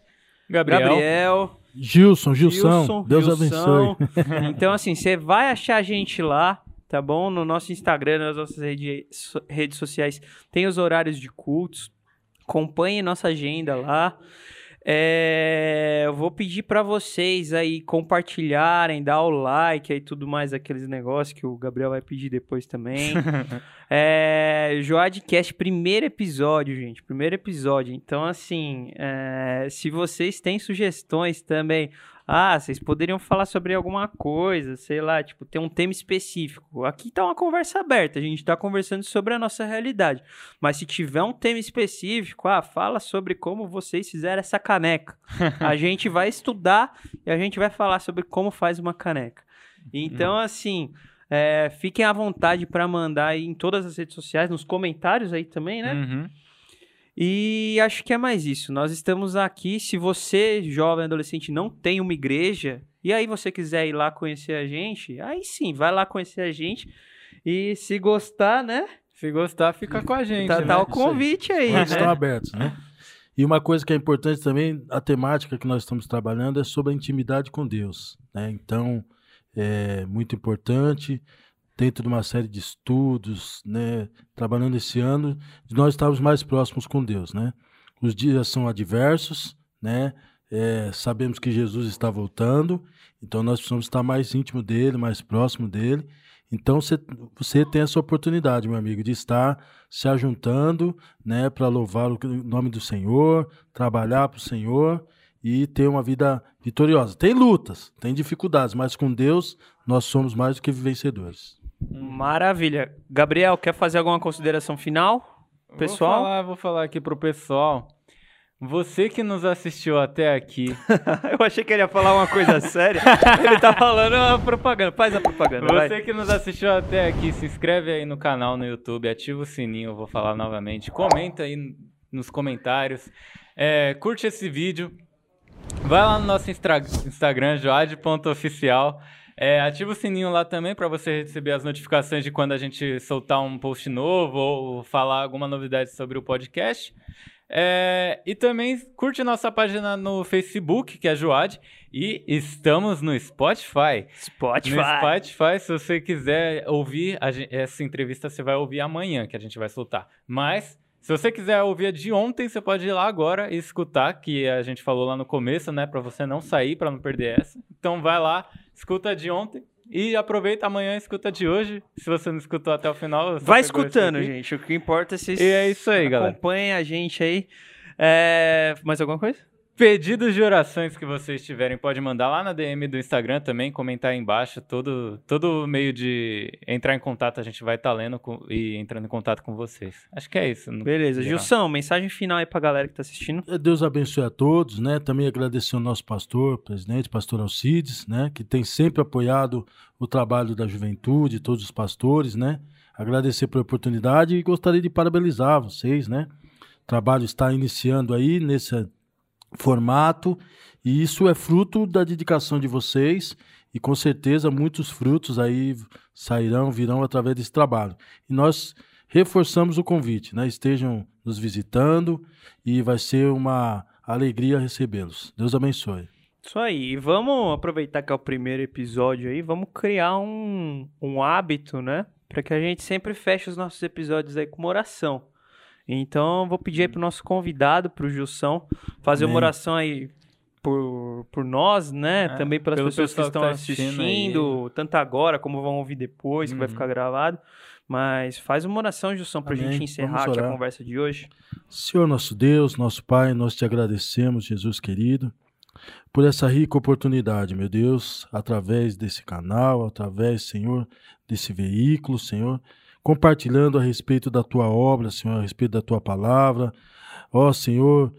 Gabriel. Gabriel, Gilson, Gilson, Gilson, Deus Gilson. abençoe. Então, assim, você vai achar a gente lá, tá bom? No nosso Instagram, nas nossas rede- so- redes sociais, tem os horários de cultos. Acompanhe nossa agenda lá. É, eu vou pedir pra vocês aí compartilharem, dar o like aí tudo mais, aqueles negócios que o Gabriel vai pedir depois também. é, Joadcast, primeiro episódio, gente, primeiro episódio. Então, assim, é, se vocês têm sugestões também, ah, vocês poderiam falar sobre alguma coisa, sei lá, tipo, ter um tema específico. Aqui tá uma conversa aberta, a gente tá conversando sobre a nossa realidade. Mas se tiver um tema específico, ah, fala sobre como vocês fizeram essa caneca. a gente vai estudar e a gente vai falar sobre como faz uma caneca. Então, assim, é, fiquem à vontade para mandar aí em todas as redes sociais, nos comentários aí também, né? Uhum. E acho que é mais isso. Nós estamos aqui. Se você, jovem adolescente, não tem uma igreja, e aí você quiser ir lá conhecer a gente, aí sim, vai lá conhecer a gente. E se gostar, né? Se gostar, fica com a gente. Tá, né? tá o aí. convite aí, estão né? abertos, né? E uma coisa que é importante também, a temática que nós estamos trabalhando é sobre a intimidade com Deus. Né? Então, é muito importante, dentro de uma série de estudos, né? trabalhando esse ano, de nós estarmos mais próximos com Deus. Né? Os dias são adversos, né? É, sabemos que Jesus está voltando, então nós precisamos estar mais íntimo dele, mais próximo dele. Então você, você tem essa oportunidade, meu amigo, de estar se ajuntando, né, para louvar o nome do Senhor, trabalhar para o Senhor e ter uma vida vitoriosa. Tem lutas, tem dificuldades, mas com Deus nós somos mais do que vencedores. Maravilha. Gabriel, quer fazer alguma consideração final? Pessoal? Vou falar, vou falar aqui pro pessoal. Você que nos assistiu até aqui. Eu achei que ele ia falar uma coisa séria. ele tá falando uma propaganda. Faz a propaganda. Você vai. que nos assistiu até aqui, se inscreve aí no canal no YouTube, ativa o sininho, eu vou falar novamente. Comenta aí nos comentários. É, curte esse vídeo. Vai lá no nosso Instagram, joad.oficial. É, ativa o sininho lá também para você receber as notificações de quando a gente soltar um post novo ou falar alguma novidade sobre o podcast. É, e também curte nossa página no Facebook, que é Joad. E estamos no Spotify. Spotify. No Spotify, se você quiser ouvir essa entrevista, você vai ouvir amanhã, que a gente vai soltar. Mas, se você quiser ouvir a de ontem, você pode ir lá agora e escutar, que a gente falou lá no começo, né? Pra você não sair, pra não perder essa. Então vai lá, escuta a de ontem. E aproveita amanhã e escuta de hoje. Se você não escutou até o final, vai escutando, gente. O que importa é vocês e é isso aí, galera. acompanhem a gente aí. É... Mais alguma coisa? Pedidos de orações que vocês tiverem, pode mandar lá na DM do Instagram também, comentar aí embaixo. Todo, todo meio de entrar em contato, a gente vai estar tá lendo com, e entrando em contato com vocês. Acho que é isso. Beleza. Gilson, mensagem final aí pra galera que tá assistindo. Deus abençoe a todos, né? Também agradecer ao nosso pastor, presidente, pastor Alcides, né? Que tem sempre apoiado o trabalho da juventude, todos os pastores, né? Agradecer pela oportunidade e gostaria de parabenizar vocês, né? O trabalho está iniciando aí nesse formato, e isso é fruto da dedicação de vocês, e com certeza muitos frutos aí sairão, virão através desse trabalho. E nós reforçamos o convite, né? Estejam nos visitando e vai ser uma alegria recebê-los. Deus abençoe. Isso aí, e vamos aproveitar que é o primeiro episódio aí, vamos criar um, um hábito, né? Para que a gente sempre feche os nossos episódios aí com uma oração. Então, vou pedir aí pro nosso convidado, pro Gilson, fazer Amém. uma oração aí por, por nós, né? É, Também pelas pessoas que estão que tá assistindo, assistindo tanto agora como vão ouvir depois, que vai uhum. ficar gravado. Mas faz uma oração, Gilson, para a gente encerrar aqui a conversa de hoje. Senhor nosso Deus, nosso Pai, nós te agradecemos, Jesus querido, por essa rica oportunidade, meu Deus, através desse canal, através, Senhor, desse veículo, Senhor, compartilhando a respeito da tua obra, Senhor, a respeito da tua palavra. Ó Senhor,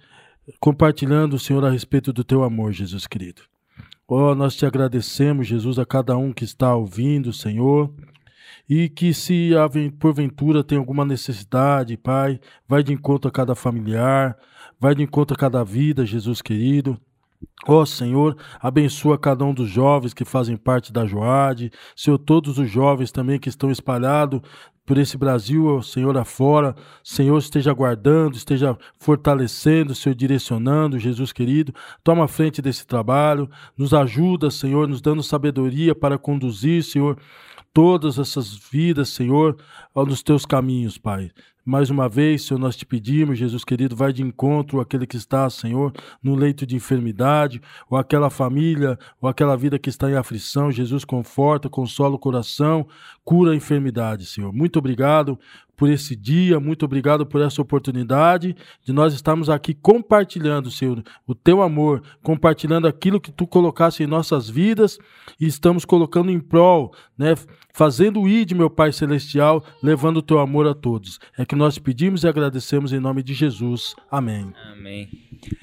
compartilhando, Senhor, a respeito do teu amor, Jesus querido. Ó, nós te agradecemos, Jesus, a cada um que está ouvindo, Senhor. E que se porventura tem alguma necessidade, Pai, vai de encontro a cada familiar, vai de encontro a cada vida, Jesus querido. Ó oh, Senhor, abençoa cada um dos jovens que fazem parte da Joade, Senhor, todos os jovens também que estão espalhados por esse Brasil, Senhor, afora. Senhor, esteja guardando, esteja fortalecendo, Senhor, direcionando, Jesus querido. Toma a frente desse trabalho, nos ajuda, Senhor, nos dando sabedoria para conduzir, Senhor, todas essas vidas, Senhor, nos teus caminhos, Pai. Mais uma vez, Senhor, nós te pedimos, Jesus querido, vai de encontro àquele que está, Senhor, no leito de enfermidade, ou aquela família, ou aquela vida que está em aflição. Jesus, conforta, consola o coração, cura a enfermidade, Senhor. Muito obrigado por esse dia, muito obrigado por essa oportunidade de nós estarmos aqui compartilhando, Senhor, o teu amor, compartilhando aquilo que tu colocaste em nossas vidas e estamos colocando em prol, né, fazendo o de meu Pai celestial, levando o teu amor a todos. É que nós pedimos e agradecemos em nome de Jesus. Amém. Amém.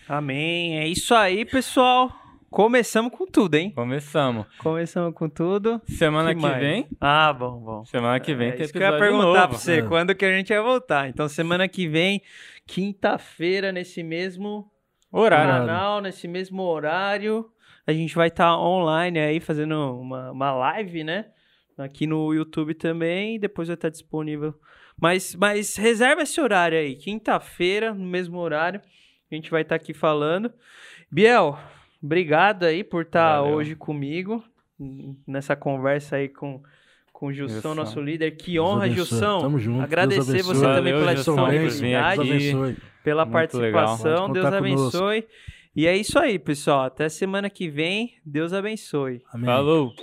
Amém. É isso aí, pessoal. Começamos com tudo, hein? Começamos. Começamos com tudo. Semana que, que vem. Ah, bom, bom. Semana que vem é, tem isso que eu ia perguntar novo. pra você, é. quando que a gente vai voltar. Então, semana que vem, quinta-feira, nesse mesmo horário. canal, nesse mesmo horário, a gente vai estar tá online aí, fazendo uma, uma live, né? Aqui no YouTube também, depois vai estar tá disponível. Mas, mas reserva esse horário aí, quinta-feira, no mesmo horário, a gente vai estar tá aqui falando. Biel, Obrigado aí por estar tá hoje comigo nessa conversa aí com com o Gilson, nosso líder. Que honra, Gilson. Tamo junto. Agradecer você também pela disponibilidade, pela Muito participação. Deus abençoe. E é isso aí, pessoal. Até semana que vem. Deus abençoe. Amém. Falou!